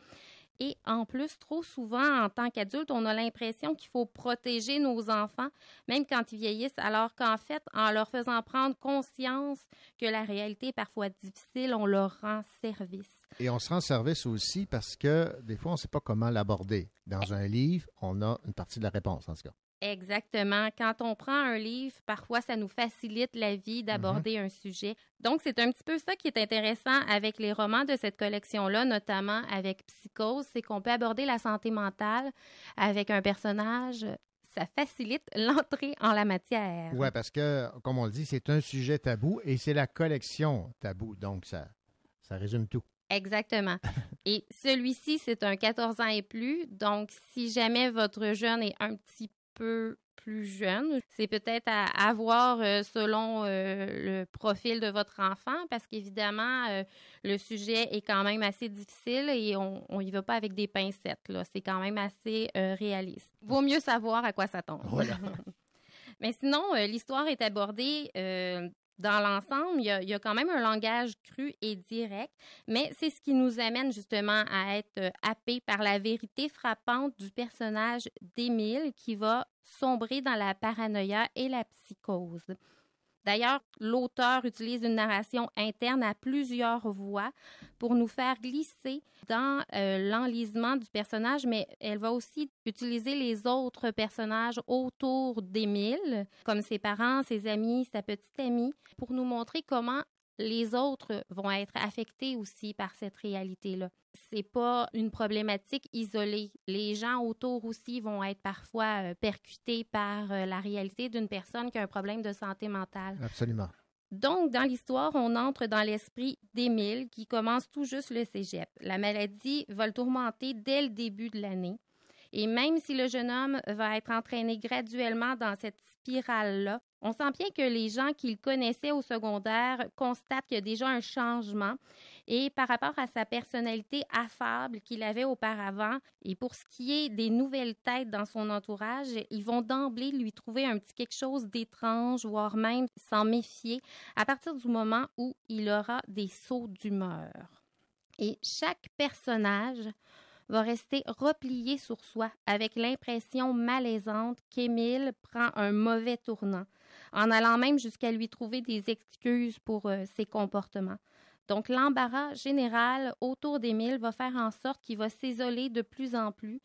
Et en plus, trop souvent, en tant qu'adulte, on a l'impression qu'il faut protéger nos enfants, même quand ils vieillissent, alors qu'en fait, en leur faisant prendre conscience que la réalité est parfois difficile, on leur rend service. Et on se rend service aussi parce que des fois, on ne sait pas comment l'aborder. Dans un livre, on a une partie de la réponse, en tout cas. Exactement. Quand on prend un livre, parfois, ça nous facilite la vie d'aborder un sujet. Donc, c'est un petit peu ça qui est intéressant avec les romans de cette collection-là, notamment avec Psychose, c'est qu'on peut aborder la santé mentale avec un personnage. Ça facilite l'entrée en la matière. Oui, parce que, comme on le dit, c'est un sujet tabou et c'est la collection tabou. Donc, ça, Ça résume tout. Exactement. Et celui-ci, c'est un 14 ans et plus. Donc, si jamais votre jeune est un petit peu plus jeune, c'est peut-être à avoir euh, selon euh, le profil de votre enfant, parce qu'évidemment, euh, le sujet est quand même assez difficile et on y va pas avec des pincettes. Là. C'est quand même assez réaliste. Vaut mieux savoir à quoi s'attendre. Voilà. Mais sinon, l'histoire est abordée dans l'ensemble, il y, a, quand même un langage cru et direct, mais c'est ce qui nous amène justement à être euh, happés par la vérité frappante du personnage d'Émile qui va sombrer dans la paranoïa et la psychose. D'ailleurs, l'auteur utilise une narration interne à plusieurs voix pour nous faire glisser dans euh, l'enlisement du personnage, mais elle va aussi utiliser les autres personnages autour d'Émile, comme ses parents, ses amis, sa petite amie, pour nous montrer comment les autres vont être affectés aussi par cette réalité-là. C'est pas une problématique isolée. Les gens autour aussi vont être parfois euh, percutés par euh, la réalité d'une personne qui a un problème de santé mentale. Absolument. Donc, dans l'histoire, on entre dans l'esprit d'Émile qui commence tout juste le cégep. La maladie va le tourmenter dès le début de l'année. Et même si le jeune homme va être entraîné graduellement dans cette spirale-là, on sent bien que les gens qu'il connaissait au secondaire constatent qu'il y a déjà un changement. Et par rapport à sa personnalité affable qu'il avait auparavant, et pour ce qui est des nouvelles têtes dans son entourage, ils vont d'emblée lui trouver un petit quelque chose d'étrange, voire même s'en méfier, à partir du moment où il aura des sauts d'humeur. Et chaque personnage va rester replié sur soi avec l'impression malaisante qu'Émile prend un mauvais tournant, en allant même jusqu'à lui trouver des excuses pour euh, ses comportements. Donc l'embarras général autour d'Émile va faire en sorte qu'il va s'isoler de plus en plus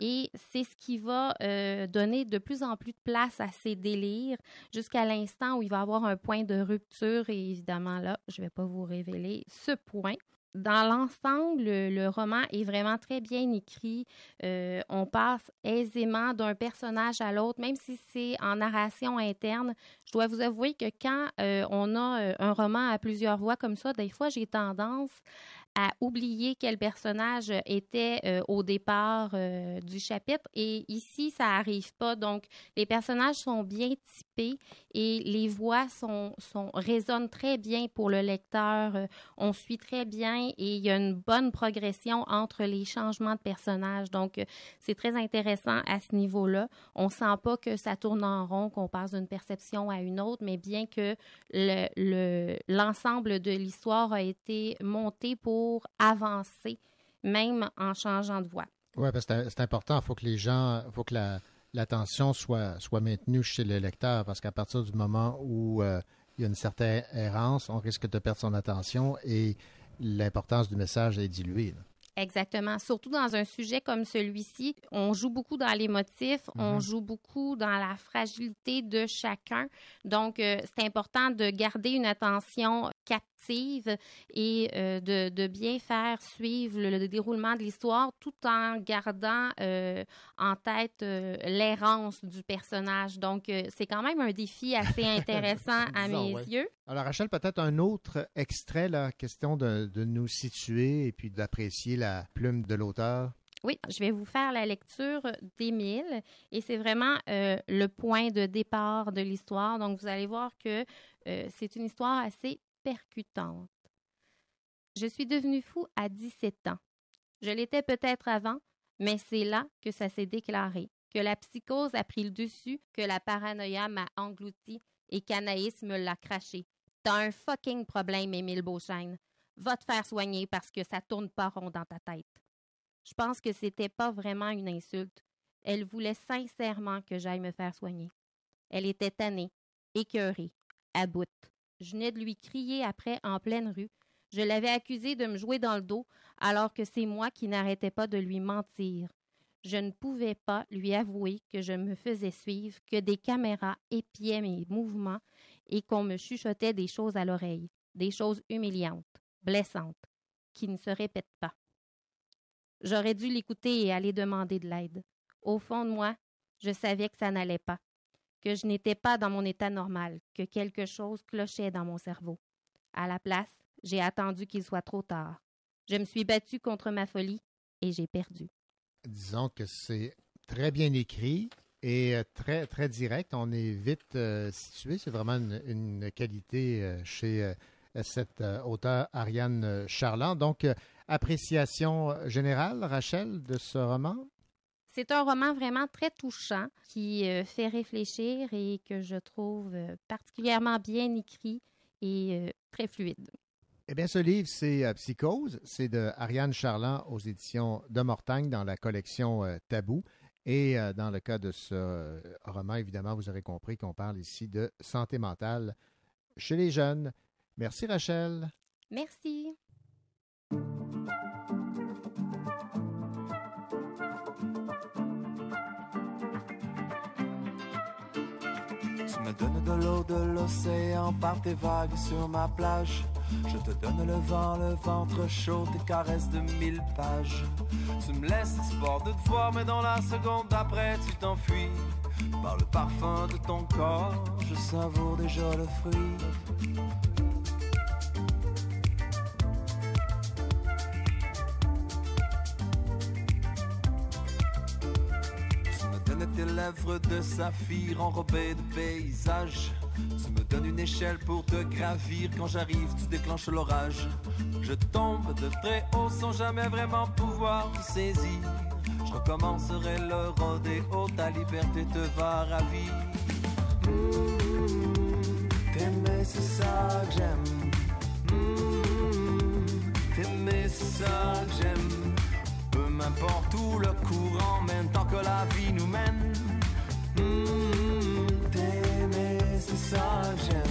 et c'est ce qui va euh, donner de plus en plus de place à ses délires jusqu'à l'instant où il va avoir un point de rupture. Et évidemment, là, je ne vais pas vous révéler ce point dans l'ensemble, le, roman est vraiment très bien écrit. Euh, on passe aisément d'un personnage à l'autre, même si c'est en narration interne. Je dois vous avouer que quand euh, on a euh, un roman à plusieurs voix comme ça, des fois, j'ai tendance à oublier quel personnage était euh, au départ euh, du chapitre. Et ici, ça arrive pas. Donc, les personnages sont bien typés et les voix sont, sont résonnent très bien pour le lecteur. Euh, on suit très bien et il y a une bonne progression entre les changements de personnages. Donc, c'est très intéressant à ce niveau-là. On sent pas que ça tourne en rond, qu'on passe d'une perception à une autre, mais bien que l'ensemble le, de l'histoire a été monté pour avancer, même en changeant de voix. Oui, parce que c'est important. Il faut que les gens, faut que l'attention soit, soit maintenue chez le lecteur, parce qu'à partir du moment où euh, il y a une certaine errance, on risque de perdre son attention et l'importance du message est diluée. Exactement. Surtout dans un sujet comme celui-ci, on joue beaucoup dans les motifs, on mhm. joue beaucoup dans la fragilité de chacun. Donc, euh, c'est important de garder une attention captive et euh, de, bien faire suivre le, déroulement de l'histoire tout en gardant euh, en tête l'errance du personnage. Donc, c'est quand même un défi assez intéressant à mes yeux. Alors, Rachel, peut-être un autre extrait, la question de, de nous situer et puis d'apprécier la plume de l'auteur. Oui, je vais vous faire la lecture d'Émile et c'est vraiment euh, le point de départ de l'histoire. Donc, vous allez voir que euh, c'est une histoire assez percutante. Je suis devenu fou à 17 ans. Je l'étais peut-être avant, mais c'est là que ça s'est déclaré, que la psychose a pris le dessus, que la paranoïa m'a englouti et qu'Anaïs me l'a craché. T'as un fucking problème, Émile Beauchesne. Va te faire soigner parce que ça tourne pas rond dans ta tête. Je pense que c'était pas vraiment une insulte. Elle voulait sincèrement que j'aille me faire soigner. Elle était tannée, écœurée, à bout. Je venais de lui crier après en pleine rue. Je l'avais accusée de me jouer dans le dos, alors que c'est moi qui n'arrêtais pas de lui mentir. Je ne pouvais pas lui avouer que je me faisais suivre, que des caméras épiaient mes mouvements et qu'on me chuchotait des choses à l'oreille, des choses humiliantes, blessantes, qui ne se répètent pas. J'aurais dû l'écouter et aller demander de l'aide. Au fond de moi, je savais que ça n'allait pas, que je n'étais pas dans mon état normal, que quelque chose clochait dans mon cerveau. À la place, J'ai attendu qu'il soit trop tard. Je me suis battue contre ma folie et j'ai perdu. Disons que c'est très bien écrit et euh, très, très direct. On est vite euh, situé. C'est vraiment une, qualité euh, chez euh, cette Ariane Charland. Donc, appréciation générale, Rachel, de ce roman? C'est un roman vraiment très touchant qui euh, fait réfléchir et que je trouve euh, particulièrement bien écrit et euh, très fluide. Eh bien, ce livre, c'est euh, Psychose. C'est de Ariane Charland aux éditions de Mortagne dans la collection Tabou. Et dans le cas de ce roman, évidemment, vous aurez compris qu'on parle ici de santé mentale chez les jeunes. Merci, Rachel. Merci. Me donnes de l'eau de l'océan par tes vagues sur ma plage. Je te donne le vent, le ventre chaud, tes caresses de mille pages. Tu me laisses espoir de te voir, mais dans la seconde d'après, tu t'enfuis. Par le parfum de ton corps, je savoure déjà le fruit. Tes lèvres de saphir enrobées de paysages. Tu me donnes une échelle pour te gravir. Quand j'arrive, tu déclenches l'orage. Je tombe de très haut sans jamais vraiment pouvoir te saisir. Je recommencerai le rodéo, ta liberté te va ravir. Mmh, T'aimer, c'est ça que j'aime. Mmh, T'aimer, c'est ça que j'aime. Peu m'importe où le courant mène, tant que la vie nous mène. Mmh, T'aimer, c'est ça j'aime.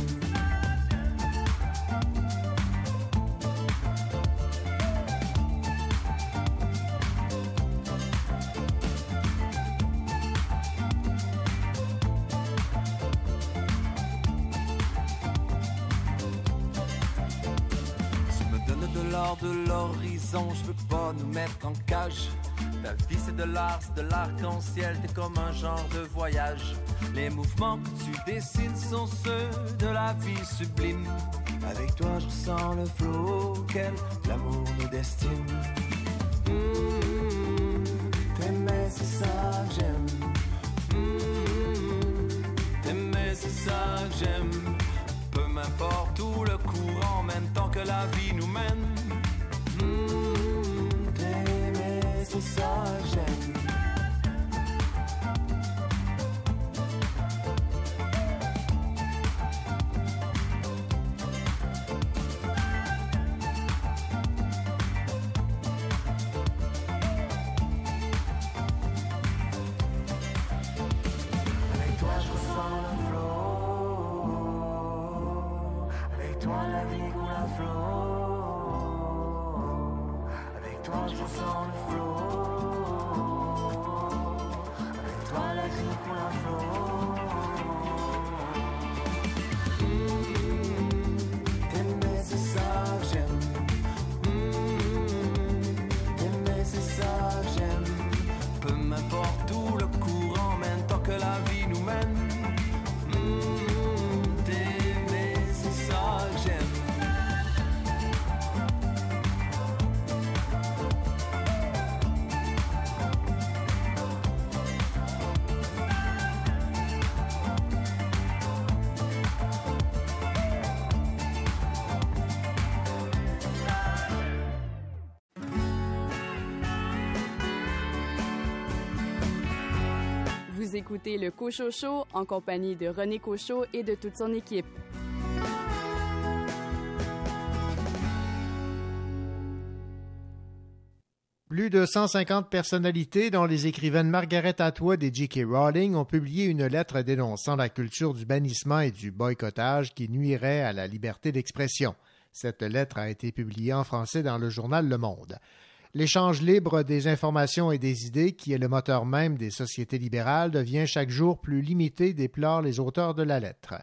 De l'or je veux pas nous mettre en cage. Ta vie c'est de l'art, c'est de l'arc-en-ciel, t'es comme un genre de voyage. Les mouvements que tu dessines sont ceux de la vie sublime. Avec toi je ressens le flot auquel l'amour nous destine. Mmh, T'aimer c'est ça que j'aime. Mmh, T'aimer c'est ça que j'aime. Peu m'importe où le courant mène, tant que la vie nous mène. T'aimer, c'est ça toi, Le Cochot Show en compagnie de René Cochot et de toute son équipe. Plus de 150 personnalités, dont les écrivaines Margaret Atwood et J.K. Rowling, ont publié une lettre dénonçant la culture du bannissement et du boycottage qui nuirait à la liberté d'expression. Cette lettre a été publiée en français dans le journal Le Monde. L'échange libre des informations et des idées, qui est le moteur même des sociétés libérales, devient chaque jour plus limité, déplorent les auteurs de la lettre.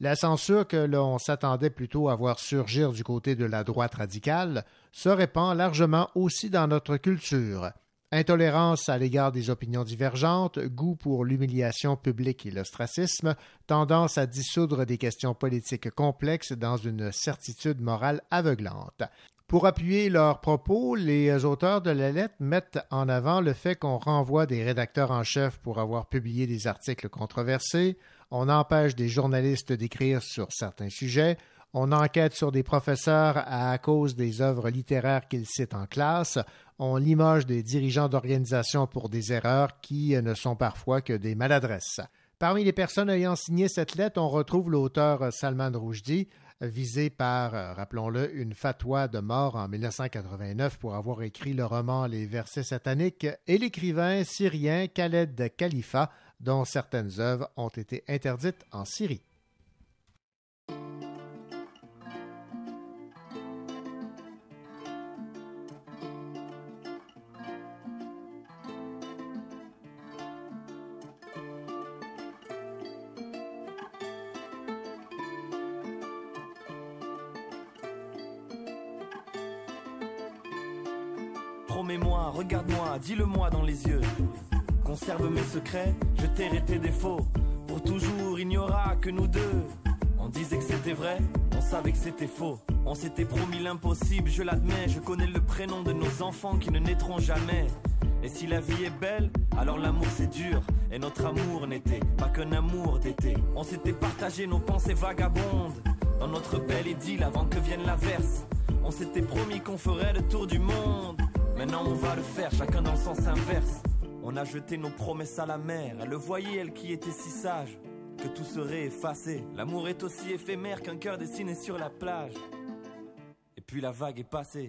La censure que l'on s'attendait plutôt à voir surgir du côté de la droite radicale se répand largement aussi dans notre culture. Intolérance à l'égard des opinions divergentes, goût pour l'humiliation publique et l'ostracisme, tendance à dissoudre des questions politiques complexes dans une certitude morale aveuglante. Pour appuyer leurs propos, les auteurs de la lettre mettent en avant le fait qu'on renvoie des rédacteurs en chef pour avoir publié des articles controversés, on empêche des journalistes d'écrire sur certains sujets, on enquête sur des professeurs à cause des œuvres littéraires qu'ils citent en classe, on limoge des dirigeants d'organisations pour des erreurs qui ne sont parfois que des maladresses. Parmi les personnes ayant signé cette lettre, on retrouve l'auteur Salman Rushdie, visé par, rappelons-le, une fatwa de mort en 1989 pour avoir écrit le roman Les versets sataniques, et l'écrivain syrien Khaled Khalifa, dont certaines œuvres ont été interdites en Syrie. Regarde-moi, dis-le-moi dans les yeux. Conserve mes secrets, je tairai tes défauts. Pour toujours, il n'y aura que nous deux. On disait que c'était vrai, on savait que c'était faux. On s'était promis l'impossible, je l'admets. Je connais le prénom de nos enfants qui ne naîtront jamais. Et si la vie est belle, alors l'amour c'est dur. Et notre amour n'était pas qu'un amour d'été. On s'était partagé nos pensées vagabondes. Dans notre belle idylle avant que vienne l'averse. On s'était promis qu'on ferait le tour du monde. Maintenant on va le faire, chacun dans le sens inverse. On a jeté nos promesses à la mer. Elle le voyait, elle qui était si sage, que tout serait effacé. L'amour est aussi éphémère qu'un cœur dessiné sur la plage. Et puis la vague est passée.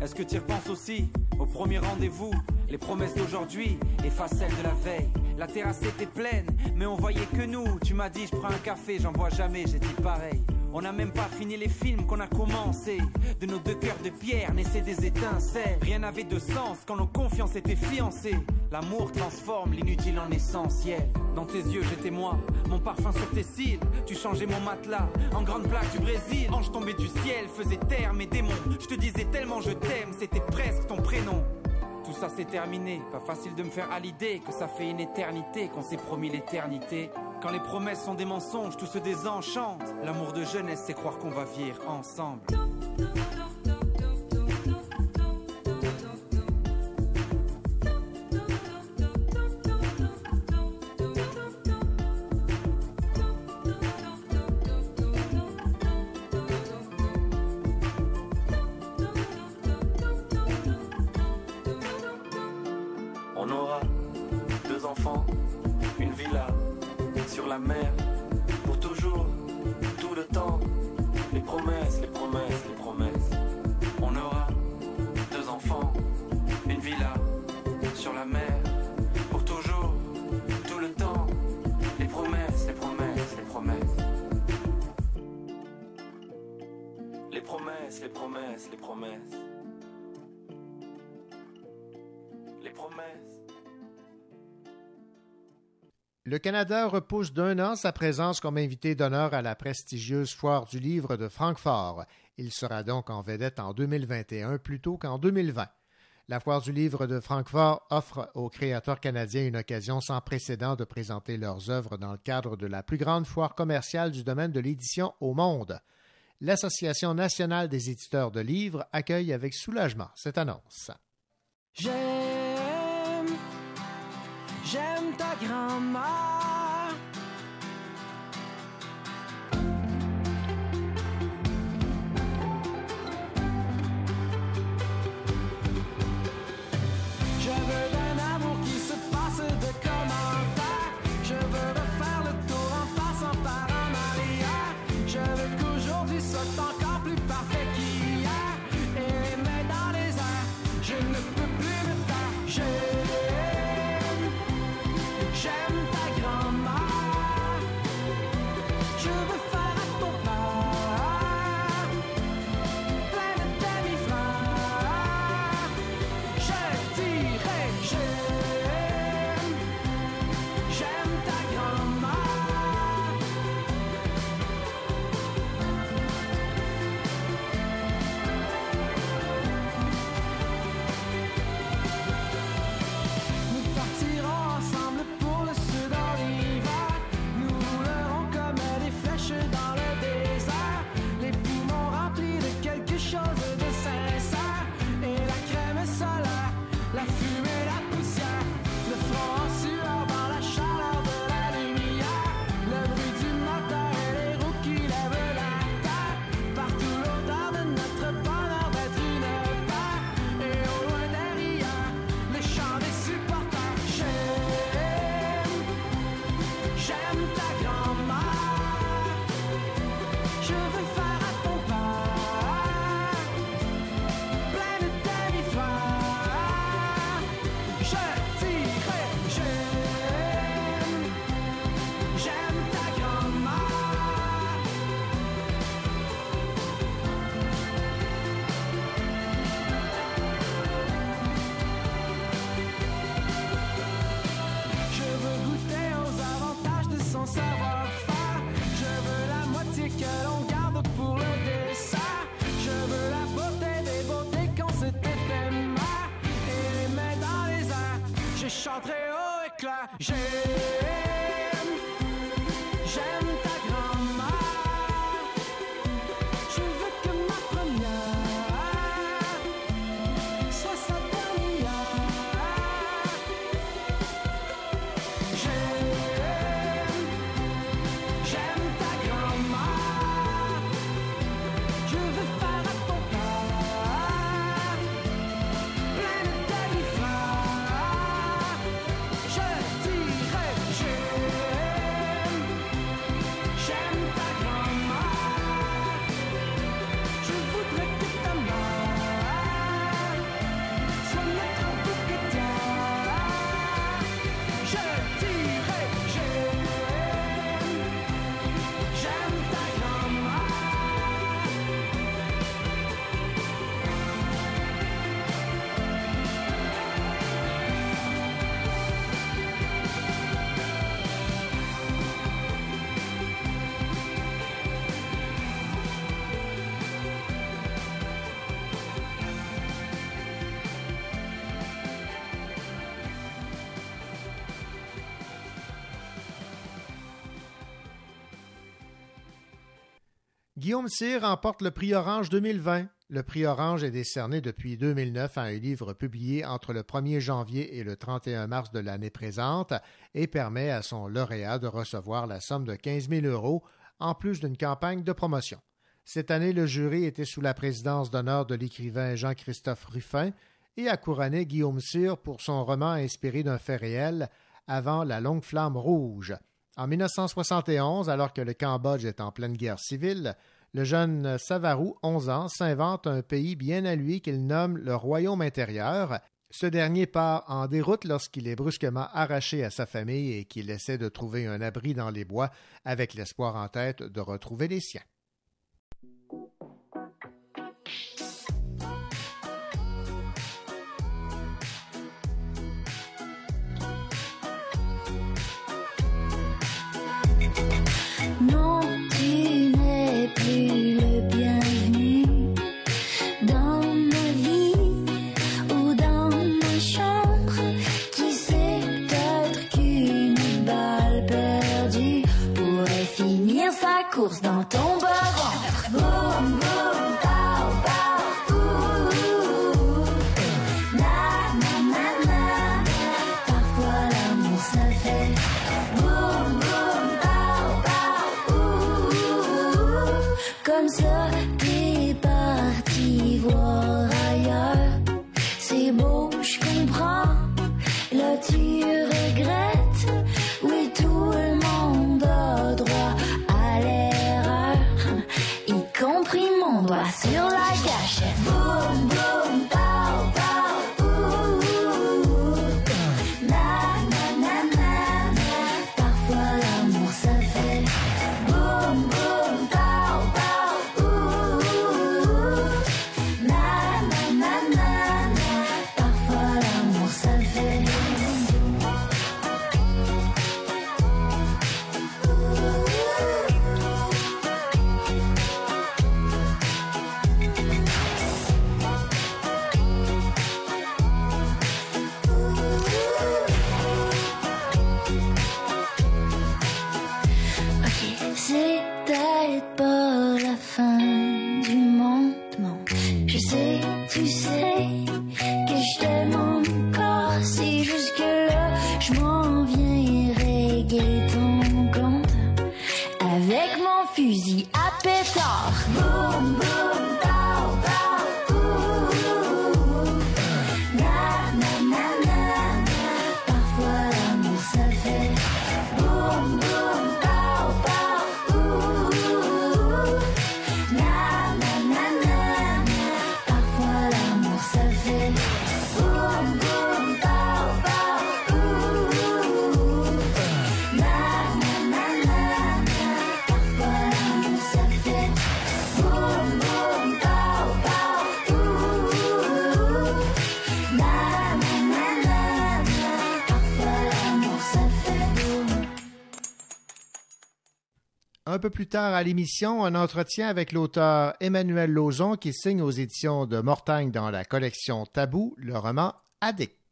Est-ce que tu repenses aussi au premier rendez-vous Les promesses d'aujourd'hui effacent celles de la veille? La terrasse était pleine, mais on voyait que nous. Tu m'as dit, je prends un café, j'en bois jamais, j'ai dit pareil. On n'a même pas fini les films qu'on a commencé. De nos deux cœurs de pierre naissaient des étincelles. Rien n'avait de sens quand nos confiances étaient fiancées. L'amour transforme l'inutile en essentiel. Dans tes yeux, j'étais moi, mon parfum sur tes cils. Tu changeais mon matelas en grande plaque du Brésil. Ange tombé du ciel, faisait taire mes démons. Je te disais tellement je t'aime, c'était presque ton prénom. Tout ça c'est terminé, pas facile de me faire à l'idée que ça fait une éternité qu'on s'est promis l'éternité. Quand les promesses sont des mensonges, tout se désenchante. L'amour de jeunesse, c'est croire qu'on va vivre ensemble. Canada repousse d'un an sa présence comme invité d'honneur à la prestigieuse foire du livre de Francfort. Il sera donc en vedette en 2021 plutôt qu'en 2020. La foire du livre de Francfort offre aux créateurs canadiens une occasion sans précédent de présenter leurs œuvres dans le cadre de la plus grande foire commerciale du domaine de l'édition au monde. L'Association nationale des éditeurs de livres accueille avec soulagement cette annonce. J'aime, ta grand-mère. Guillaume Cyr remporte le prix Orange 2020. Le prix Orange est décerné depuis 2009 à un livre publié entre le 1er janvier et le 31 mars de l'année présente et permet à son lauréat de recevoir la somme de 15 000 euros en plus d'une campagne de promotion. Cette année, le jury était sous la présidence d'honneur de l'écrivain Jean-Christophe Ruffin et a couronné Guillaume Cyr pour son roman inspiré d'un fait réel avant la longue flamme rouge. En 1971, alors que le Cambodge est en pleine guerre civile, le jeune Savarou, 11 ans, s'invente un pays bien à lui qu'il nomme le Royaume intérieur. Ce dernier part en déroute lorsqu'il est brusquement arraché à sa famille et qu'il essaie de trouver un abri dans les bois avec l'espoir en tête de retrouver les siens. Sa course dans peu plus tard à l'émission, un entretien avec l'auteur Emmanuel Lauzon qui signe aux éditions de Mortagne dans la collection Tabou le roman Addict.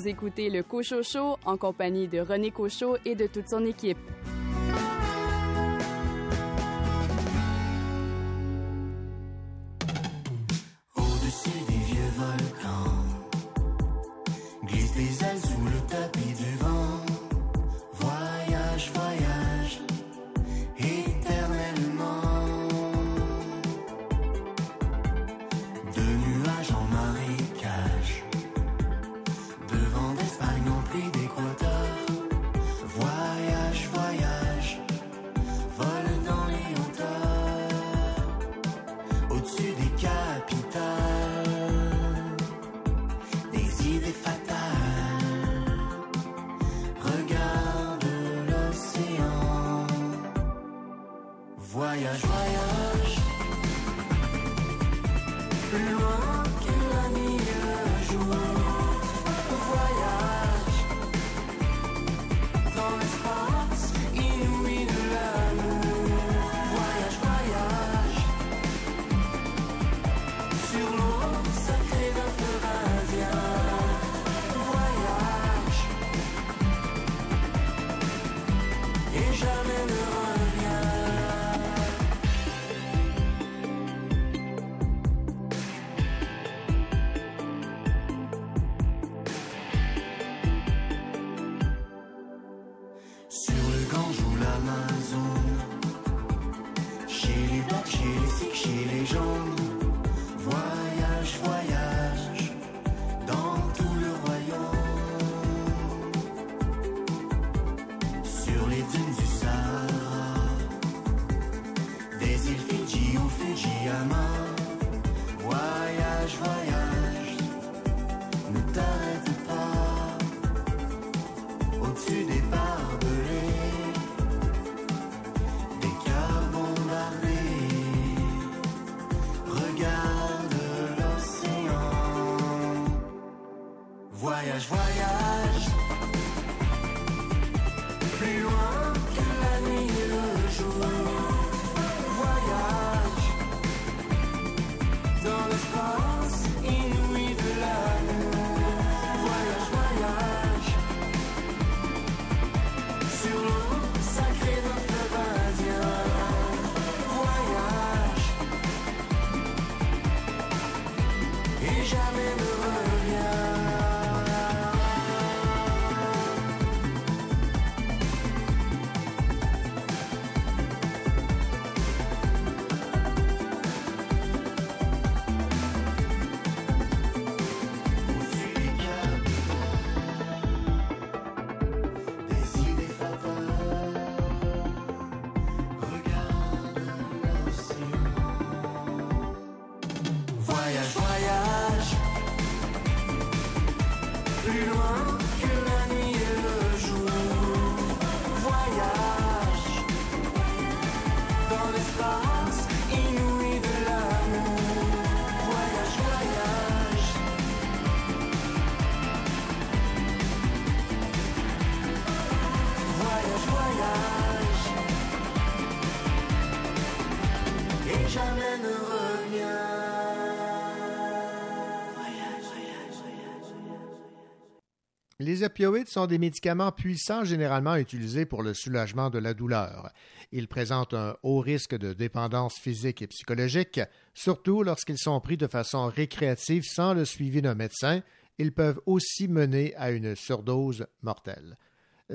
Vous écoutez le Cochocho en compagnie de René Cochot et de toute son équipe. Les opioïdes sont des médicaments puissants généralement utilisés pour le soulagement de la douleur. Ils présentent un haut risque de dépendance physique et psychologique, surtout lorsqu'ils sont pris de façon récréative sans le suivi d'un médecin. Ils peuvent aussi mener à une surdose mortelle.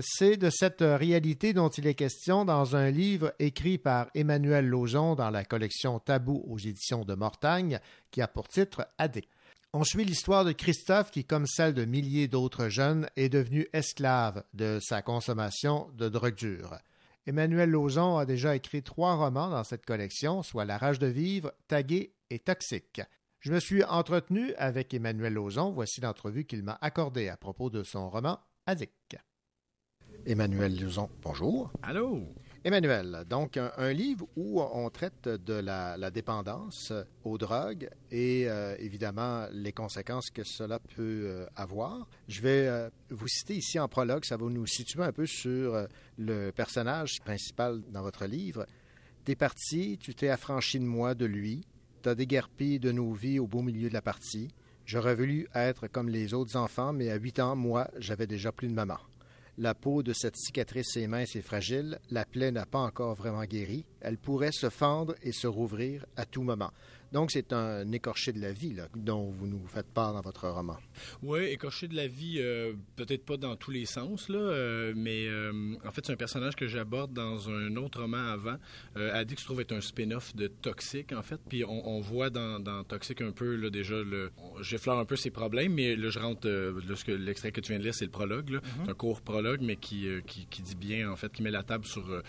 C'est de cette réalité dont il est question dans un livre écrit par Emmanuel Lauzon dans la collection Tabou aux éditions de Mortagne, qui a pour titre Addict. On suit l'histoire de Christophe qui, comme celle de milliers d'autres jeunes, est devenu esclave de sa consommation de drogue dure. Emmanuel Lauzon a déjà écrit trois romans dans cette collection, soit La rage de vivre, Tagué et Toxique. Je me suis entretenu avec Emmanuel Lauzon. Voici l'entrevue qu'il m'a accordée à propos de son roman Addict. Emmanuel Lauzon, bonjour. Allô? Emmanuel, donc un, livre où on traite de la, dépendance aux drogues et euh, évidemment les conséquences que cela peut euh, avoir. Je vais euh, vous citer ici en prologue, ça va nous situer un peu sur le personnage principal dans votre livre. T'es parti, tu t'es affranchi de moi, de lui, t'as déguerpi de nos vies au beau milieu de la partie. J'aurais voulu être comme les autres enfants, mais à huit ans, moi, j'avais déjà plus de maman. La peau de cette cicatrice est mince et fragile, la plaie n'a pas encore vraiment guéri, elle pourrait se fendre et se rouvrir à tout moment. Donc, c'est un écorché de la vie là, dont vous nous faites part dans votre roman. Oui, écorché de la vie, euh, peut-être pas dans tous les sens, là, euh, mais euh, en fait, c'est un personnage que j'aborde dans un autre roman avant. Addict se trouve être un spin-off de Toxic, en fait. Puis on, voit dans, dans, Toxic un peu, là, déjà, le, j'effleure un peu ses problèmes, mais là, je rentre, l'extrait que tu viens de lire, c'est le prologue. Mm-hmm. C'est un court prologue, mais qui, qui, qui, dit bien, en fait, qui met la table sur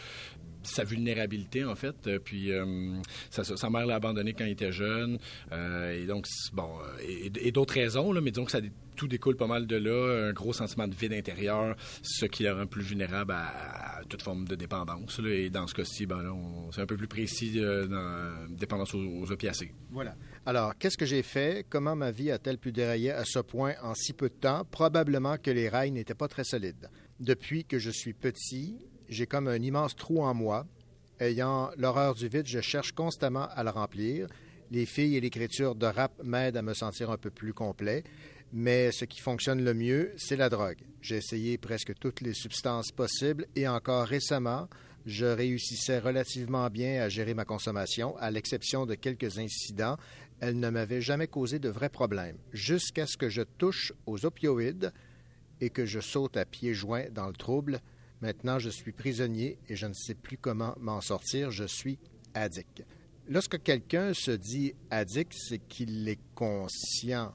sa vulnérabilité, en fait. Euh, puis euh, sa, mère l'a abandonné quand il était jeune. Euh, et donc, bon, et, d'autres raisons, là, mais disons que ça, tout découle pas mal de là. Un gros sentiment de vide intérieur, ce qui le rend plus vulnérable à, toute forme de dépendance. et dans ce cas-ci, ben, c'est un peu plus précis dans dépendance aux, opiacés. Voilà. Alors, qu'est-ce que j'ai fait? Comment ma vie a-t-elle pu dérailler à ce point en si peu de temps? Probablement que les rails n'étaient pas très solides. Depuis que je suis petit, j'ai comme un immense trou en moi. Ayant l'horreur du vide, je cherche constamment à le remplir. Les filles et l'écriture de rap m'aident à me sentir un peu plus complet, mais ce qui fonctionne le mieux, c'est la drogue. J'ai essayé presque toutes les substances possibles et encore récemment, je réussissais relativement bien à gérer ma consommation, à l'exception de quelques incidents. Elle ne m'avait jamais causé de vrais problèmes, jusqu'à ce que je touche aux opioïdes et que je saute à pieds joints dans le trouble. Maintenant, je suis prisonnier et je ne sais plus comment m'en sortir. Je suis addict. Lorsque quelqu'un se dit addict, c'est qu'il est conscient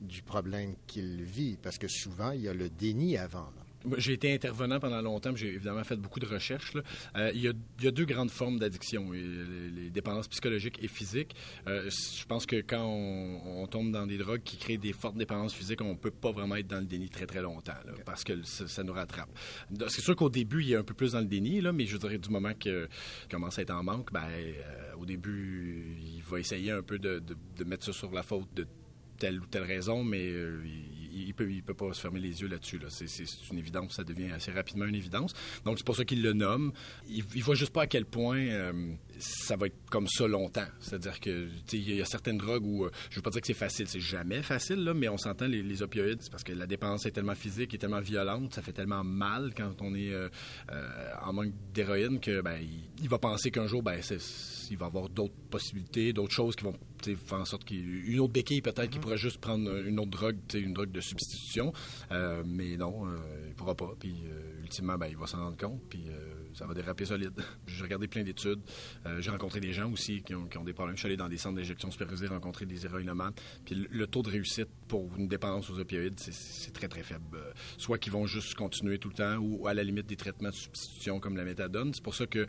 du problème qu'il vit, parce que souvent, il y a le déni avant. J'ai été intervenant pendant longtemps, j'ai évidemment fait beaucoup de recherches. Euh, il, y a, deux grandes formes d'addiction, les, dépendances psychologiques et physiques. Euh, je pense que quand on, tombe dans des drogues qui créent des fortes dépendances physiques, on ne peut pas vraiment être dans le déni très très longtemps, parce que ça, nous rattrape. C'est sûr qu'au début, il est un peu plus dans le déni, là, mais je dirais du moment qu'il commence à être en manque, ben, euh, au début, il va essayer un peu de, mettre ça sur la faute de telle ou telle raison, mais il il ne peut, il peut pas se fermer les yeux là-dessus. Là. C'est, une évidence, ça devient assez rapidement une évidence. Donc, c'est pour ça qu'il le nomme. Il ne voit juste pas à quel point euh, ça va être comme ça longtemps. C'est-à-dire que il y a certaines drogues où, euh, je ne veux pas dire que c'est facile, c'est jamais facile, là, mais on s'entend les, opioïdes, c'est parce que la dépendance est tellement physique et tellement violente, ça fait tellement mal quand on est euh, en manque d'héroïne que ben, il, va penser qu'un jour, ben, il va avoir d'autres possibilités, d'autres choses qui vont faire en sorte qu'il une autre béquille peut-être qui mm-hmm. pourrait juste prendre une autre drogue, une drogue de substitution. Euh, mais non, euh, il ne pourra pas. Puis euh, ultimement, ben, il va s'en rendre compte. Puis ça va déraper solide. J'ai regardé plein d'études. j'ai rencontré des gens aussi qui ont, des problèmes. Je suis allé dans des centres d'injection supervisés rencontrer des héroïnomanes. Puis le, taux de réussite pour une dépendance aux opioïdes, c'est très, très faible. soit qu'ils vont juste continuer tout le temps ou à la limite des traitements de substitution comme la méthadone. C'est pour ça que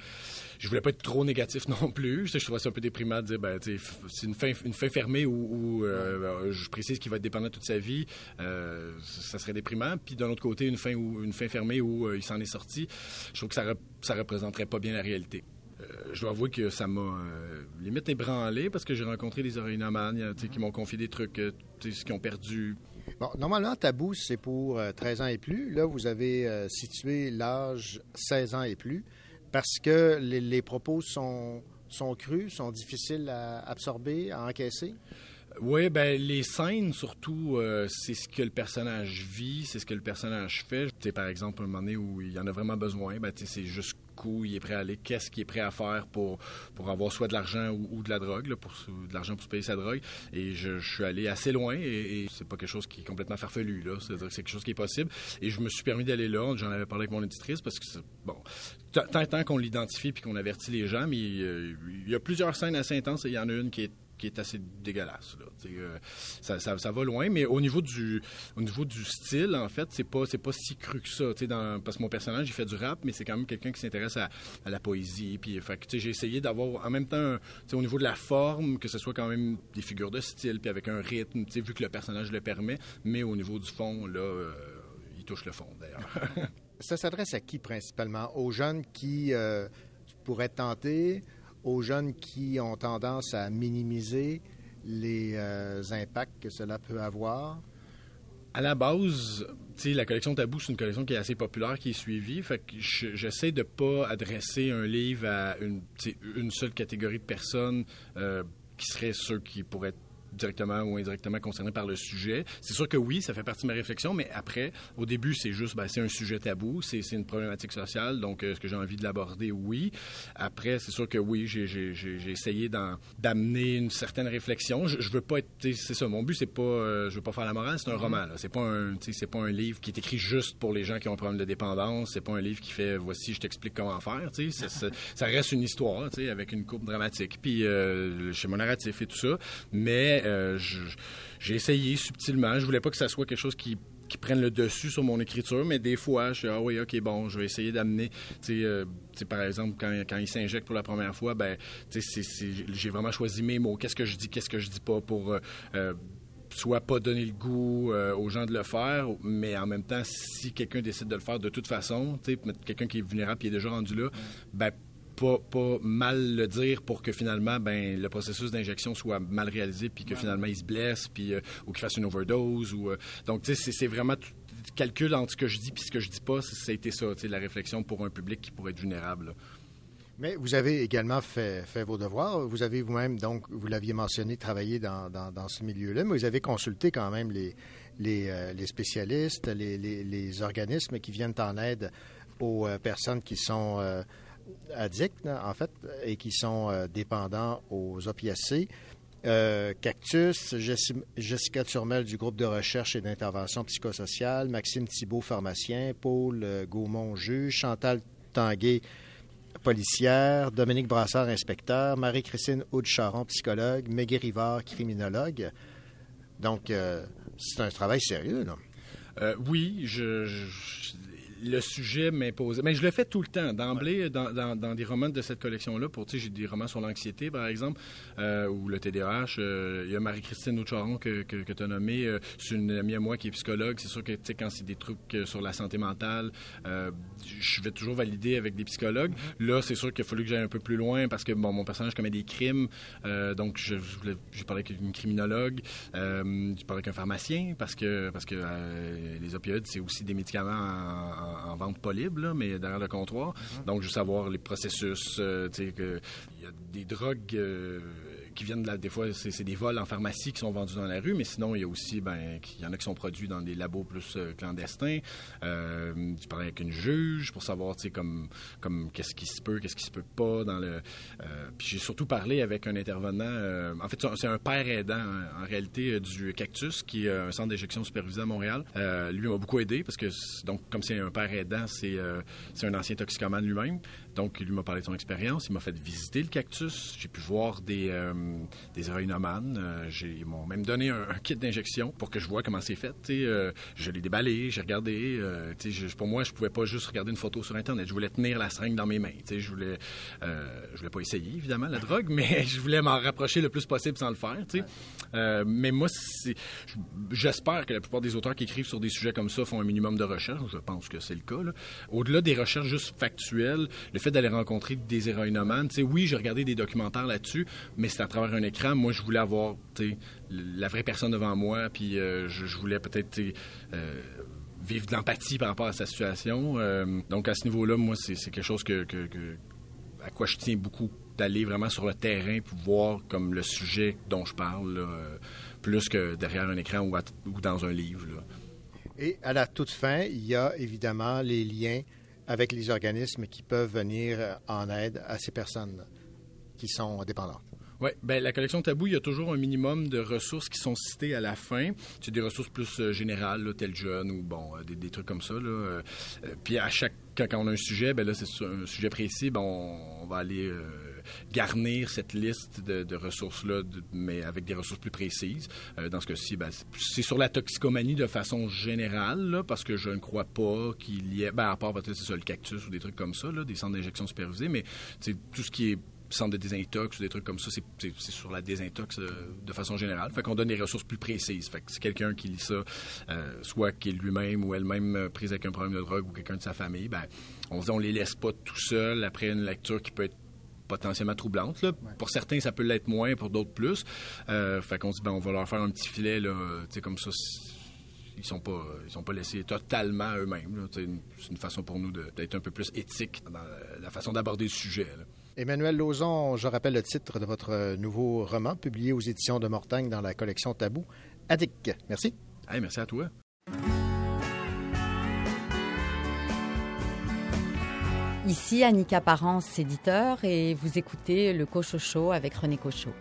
je voulais pas être trop négatif non plus. Je, trouvais ça un peu déprimant de dire, ben, c'est une fin, une fin fermée où, je précise qu'il va être dépendant toute sa vie. Euh, ça serait déprimant. Puis d'un autre côté, une fin, où, une fin fermée où euh, il s'en est sorti, je trouve que ça, ça représenterait pas bien la réalité. Euh, je dois avouer que ça m'a limite ébranlé parce que j'ai rencontré des oreillomanes qui m'ont confié des trucs qui ont perdu. Bon, normalement, tabou, c'est pour 13 ans et plus. Là, vous avez situé l'âge 16 ans et plus parce que les, les propos sont, sont crus, sont difficiles à absorber, à encaisser? Oui, ben les scènes surtout, euh, c'est ce que le personnage vit, c'est ce que le personnage fait. sais, par exemple, un moment donné où il en a vraiment besoin, ben, c'est jusqu'où il est prêt à aller, qu'est-ce qu'il est prêt à faire pour, pour avoir soit de l'argent ou, de la drogue, là, pour de l'argent pour se payer sa drogue. Et je, suis allé assez loin et, c'est pas quelque chose qui est complètement farfelu, là. C'est-à-dire que c'est quelque chose qui est possible. Et je me suis permis d'aller là. J'en avais parlé avec mon éditrice parce que, bon, tant, tant qu'on l'identifie puis qu'on avertit les gens, mais euh, il y a plusieurs scènes assez intenses et il y en a une qui est qui est assez dégueulasse. Euh, ça, ça, va loin, mais au niveau du, au niveau du style, en fait, c'est pas, pas si cru que ça. Dans, parce que mon personnage, il fait du rap, mais c'est quand même quelqu'un qui s'intéresse à, la poésie. Puis, fait, j'ai essayé d'avoir en même temps, au niveau de la forme, que ce soit quand même des figures de style, puis avec un rythme, vu que le personnage le permet, mais au niveau du fond, là, euh, il touche le fond, d'ailleurs. ça s'adresse à qui principalement? Aux jeunes qui euh, pourraient tenter aux jeunes qui ont tendance à minimiser les euh, impacts que cela peut avoir? À la base, la collection Tabou, c'est une collection qui est assez populaire, qui est suivie. Fait que j'essaie de pas adresser un livre à une, seule catégorie de personnes euh, qui seraient ceux qui pourraient directement ou indirectement concernés par le sujet. C'est sûr que oui, ça fait partie de ma réflexion, mais après, au début, c'est juste, ben, c'est un sujet tabou, c'est une problématique sociale, donc est-ce que j'ai envie de l'aborder? Oui. Après, c'est sûr que oui, j'ai essayé d'amener une certaine réflexion. Je, je veux pas être, c'est ça, mon but, c'est pas, euh, je veux pas faire la morale, c'est un mm-hmm. roman, C'est pas un, c'est pas un livre qui est écrit juste pour les gens qui ont un problème de dépendance, c'est pas un livre qui fait, voici, je t'explique comment faire, tu sais. Ça, reste une histoire, tu sais, avec une courbe dramatique, puis euh, chez mon narratif et tout ça, euh, j'ai essayé subtilement. Je voulais pas que ça soit quelque chose qui qui prenne le dessus sur mon écriture, mais des fois, je suis ah oui, ok, bon, je vais essayer d'amener, tu sais, euh, par exemple, quand, quand il s'injecte pour la première fois, ben, tu sais, j'ai vraiment choisi mes mots, qu'est-ce que je dis, qu'est-ce que je dis pas pour euh, soit pas donner le goût aux gens de le faire, mais en même temps, si quelqu'un décide de le faire de toute façon, tu sais, quelqu'un qui est vulnérable qui est déjà rendu là, ben pas, mal le dire pour que finalement ben, le processus d'injection soit mal réalisé puis que finalement il se blesse puis, euh, ou qu'il fasse une overdose. Ou, euh, donc, tu sais, c'est vraiment tout, calcul entre ce que je dis puis ce que je dis pas. Ça a été ça, la réflexion pour un public qui pourrait être vulnérable. Mais vous avez également fait, fait vos devoirs. Vous avez vous-même, donc, vous l'aviez mentionné, travaillé dans, dans, ce milieu-là, mais vous avez consulté quand même les, les, euh, les spécialistes, les, les, organismes qui viennent en aide aux personnes qui sont addicts, en fait, et qui sont euh, dépendants aux opiacés. Euh, Cactus, Jessica Turmel du groupe de recherche et d'intervention psychosociale, Maxime Thibault, pharmacien, Paul euh, Gaumont, juge, Chantal Tanguay, policière, Dominique Brassard, inspecteur, Marie-Christine Houde-Charon, psychologue, Meggy Rivard, criminologue. Donc, c'est un travail sérieux, là. oui, je, le sujet m'impose. Mais je le fais tout le temps. D'emblée, dans, dans, des romans de cette collection-là, pour, tu sais, j'ai des romans sur l'anxiété, par exemple, euh, ou le TDAH. Euh, il y a Marie-Christine Aucharon que, que, tu as nommée. Euh, c'est une amie à moi qui est psychologue. C'est sûr que, tu sais, quand c'est des trucs sur la santé mentale, je vais toujours valider avec des psychologues. Mm-hmm. Là, c'est sûr qu'il a fallu que j'aille un peu plus loin parce que, bon, mon personnage commet des crimes. donc, je, j'ai parlé avec une criminologue. j'ai parlé avec un pharmacien parce que, parce que les opioïdes, c'est aussi des médicaments en en, vente pas libre, mais derrière le comptoir. Mhm. Donc, juste savoir les processus, euh, tu sais, il y a des drogues euh, qui viennent de des fois, c'est des vols en pharmacie qui sont vendus dans la rue, mais sinon, il y a aussi, ben, y en a qui sont produits dans des labos plus euh, clandestins. Euh, je parlais avec une juge pour savoir, tu sais, comme, comme qu'est-ce qui se peut, qu'est-ce qui se peut pas dans le. Euh, puis j'ai surtout parlé avec un intervenant. Euh, en fait, c'est un père aidant hein, en réalité du Cactus, qui est un centre d'éjection supervisé à Montréal. lui m'a beaucoup aidé parce que donc comme c'est un père aidant, c'est c'est un ancien toxicomane lui-même. Donc, il m'a parlé de son expérience. Il m'a fait visiter le cactus. J'ai pu voir des, euh, des. Euh, ils m'ont même donné un, kit d'injection pour que je vois comment c'est fait. Euh, je l'ai déballé, j'ai regardé. Euh, pour moi, je pouvais pas juste regarder une photo sur Internet. Je voulais tenir la seringue dans mes mains. Je voulais, je voulais pas essayer, évidemment, la drogue, mais je voulais m'en rapprocher le plus possible sans le faire. Mais moi, j'espère que la plupart des auteurs qui écrivent sur des sujets comme ça font un minimum de recherche. Je pense que c'est le cas. Au-delà des recherches juste factuelles, le fait d'aller rencontrer des héroïnomanes, oui, j'ai regardé des documentaires là-dessus, mais c'est à travers un écran. Moi, je voulais avoir, la vraie personne devant moi, puis euh, je, voulais peut-être, euh, vivre de l'empathie par rapport à sa situation. Euh, donc, à ce niveau-là, moi, c'est quelque chose à quoi je tiens beaucoup, d'aller vraiment sur le terrain pour voir comme le sujet dont je parle, plus que derrière un écran ou, ou dans un livre. Et à la toute fin, il y a évidemment les liens avec les organismes qui peuvent venir euh, en aide à ces personnes qui sont dépendantes. Oui, ben la collection Tabou, il y a toujours un minimum de ressources qui sont citées à la fin. C'est des ressources plus euh, générales, là, tel jeune ou bon, euh, des, trucs comme ça. Là. puis à chaque quand, on a un sujet, ben là c'est un sujet précis, ben on, va aller garnir cette liste de, ressources-là, mais avec des ressources plus précises. Euh, dans ce cas-ci, ben, c'est sur la toxicomanie de façon générale, parce que je ne crois pas qu'il y ait, ben, à part peut-être c'est ça, le cactus ou des trucs comme ça, des centres d'injection supervisés, mais tout ce qui est centre de désintox ou des trucs comme ça, c'est sur la désintox euh, de façon générale. Fait qu'on donne des ressources plus précises. Fait que si quelqu'un qui lit ça, euh, soit qui est lui-même ou elle-même prise avec un problème de drogue ou quelqu'un de sa famille, ben, on ne les laisse pas tout seul après une lecture qui peut être potentiellement troublante. Pour certains, ça peut l'être moins, pour d'autres plus. Euh, fait qu'on dit, ben, on va leur faire un petit filet, là, comme ça ils sont pas ils sont pas laissés totalement eux-mêmes. C'est une, façon pour nous d'être un peu plus éthique dans la façon d'aborder le sujet. Emmanuel Lauzon, je rappelle le titre de votre nouveau roman publié aux éditions de Mortagne dans la collection Tabou, Addict. Merci. merci à toi. Ici Annika Parence, éditeur, et vous écoutez le Cochocho avec René Cochot.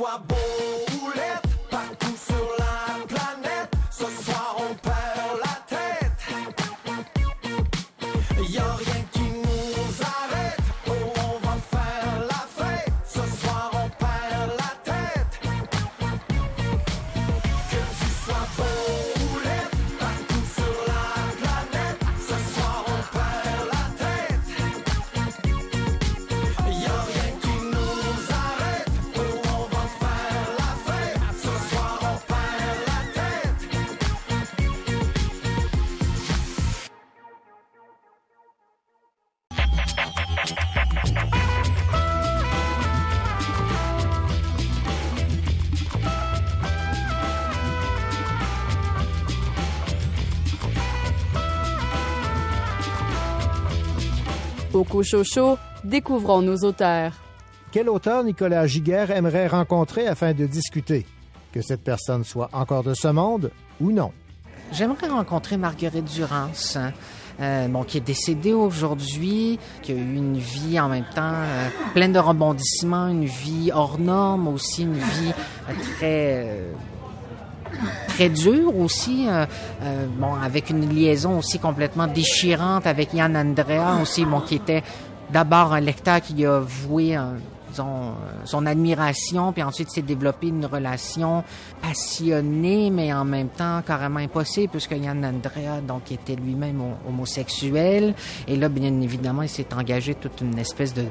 sua boca. Cochocho, découvrons nos auteurs. Quel auteur Nicolas Giguère aimerait rencontrer afin de discuter? Que cette personne soit encore de ce monde ou non? J'aimerais rencontrer Marguerite Durance. Hein. Euh, bon, qui est décédée aujourd'hui, qui a eu une vie en même temps euh, pleine de rebondissements, une vie hors norme, aussi une vie euh, très très dure aussi, bon, avec une liaison aussi complètement déchirante avec Yann Andrea aussi, bon, qui était d'abord un lecteur qui a voué son, son admiration, puis ensuite s'est développé une relation passionnée, mais en même temps carrément impossible, puisque Yann Andrea donc était lui-même homosexuel, et là bien évidemment il s'est engagé toute une espèce de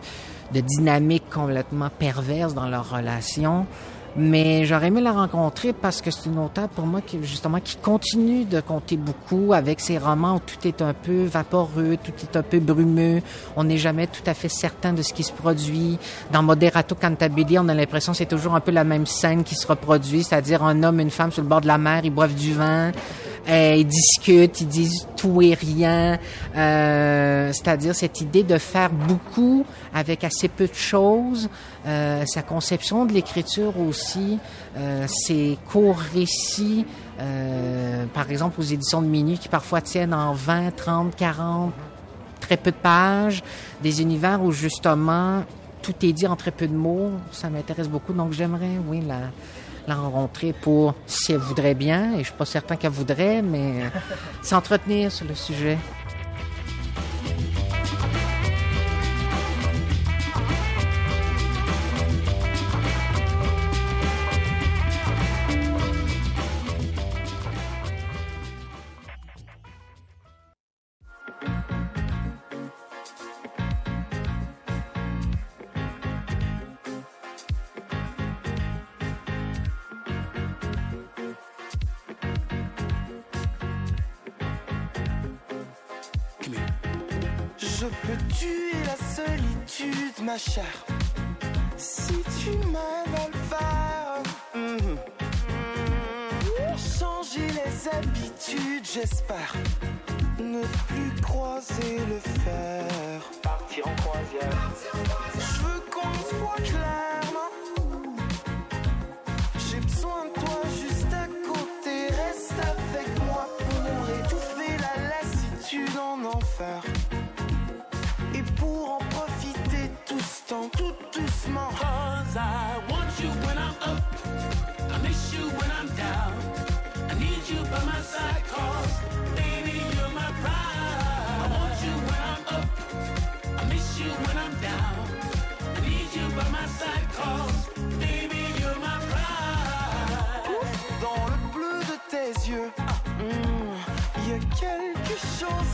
dynamique complètement perverse dans leur relation. Mais j'aurais aimé la rencontrer parce que c'est une auteure pour moi qui justement qui continue de compter beaucoup avec ses romans où tout est un peu vaporeux, tout est un peu brumeux. On n'est jamais tout à fait certain de ce qui se produit. Dans Moderato Cantabile, on a l'impression que c'est toujours un peu la même scène qui se reproduit, c'est-à-dire un homme une femme sur le bord de la mer, ils boivent du vin. Euh, ils discutent, ils disent tout et rien. Euh, c'est-à-dire cette idée de faire beaucoup avec assez peu de choses. Euh, sa conception de l'écriture aussi, euh, ses courts récits, euh, par exemple aux éditions de minuit qui parfois tiennent en 20, 30, 40, très peu de pages, des univers où justement tout est dit en très peu de mots. Ça m'intéresse beaucoup, donc j'aimerais, oui, la, la rencontrer pour, si elle voudrait bien, et je suis pas certain qu'elle voudrait, mais euh, s'entretenir sur le sujet. Si tu m'aimes le faire. Mhm. Changer les habitudes, j'espère. Ne plus croiser le fer. Partir en croisière. Je veux qu'on se voit clairement. J'ai besoin de toi juste à côté. Reste avec moi pour étouffer la lassitude en enfer. Temps, tout doucement. Cause I want you when I'm up. I miss you when I'm down. I need you by my side cause baby you're my pride. I want you when I'm up. I miss you when I'm down. I need you by my side cause baby you're my pride. Dans le bleu de tes yeux, il y a quelque chose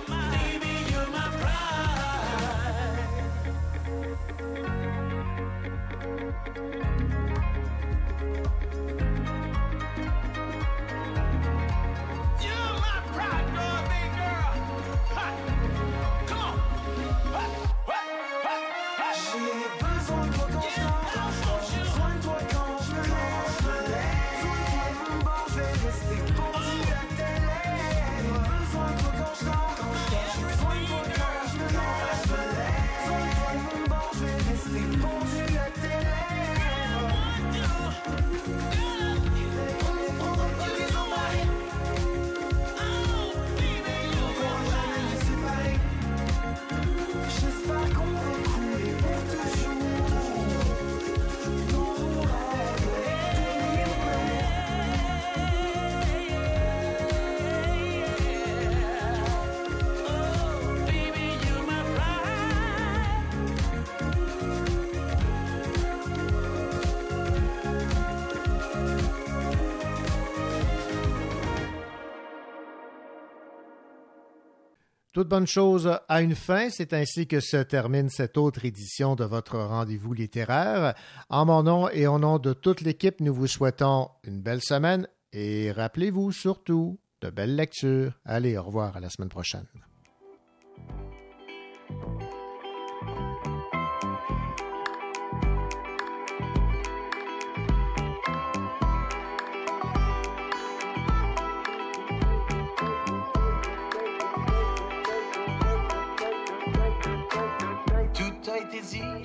Toute bonne chose une fin, c'est ainsi que se termine cette autre édition de votre rendez-vous littéraire. En mon nom et au nom de toute l'équipe, nous vous souhaitons une belle semaine et rappelez-vous surtout de belles lectures. Allez, au revoir, à la semaine prochaine.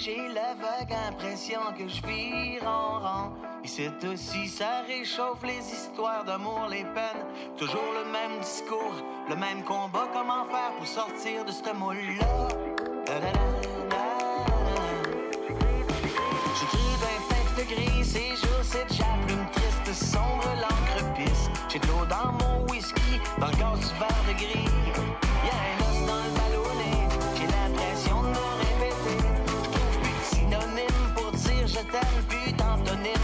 J'ai la vague impression que je vire en rang. Et c'est aussi, ça réchauffe les histoires d'amour, les peines. Toujours le même discours, le même combat. Comment faire pour sortir de ce moule-là?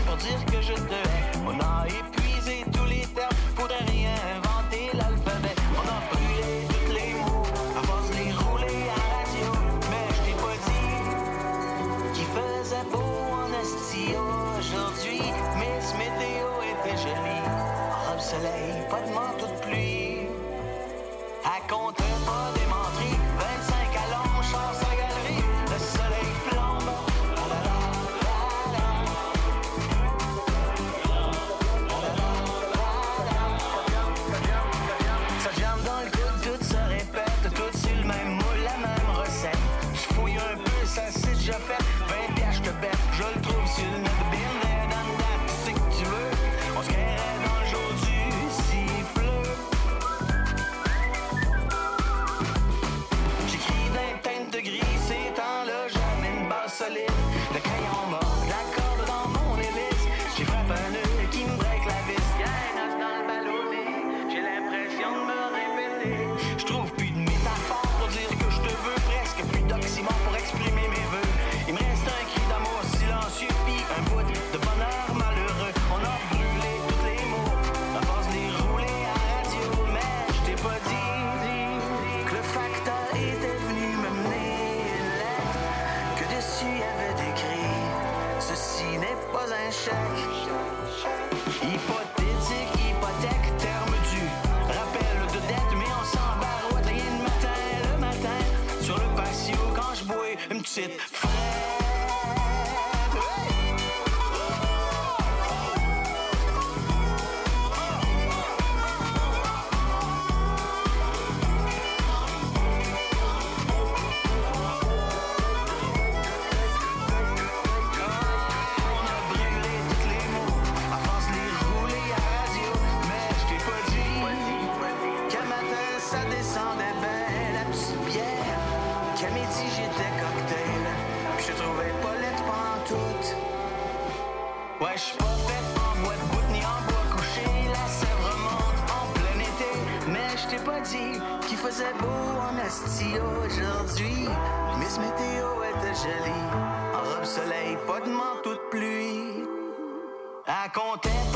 pour dire que je te shit faisait beau en Asti aujourd'hui. Miss Météo était jolie. En robe soleil, pas de manteau de pluie. Elle comptait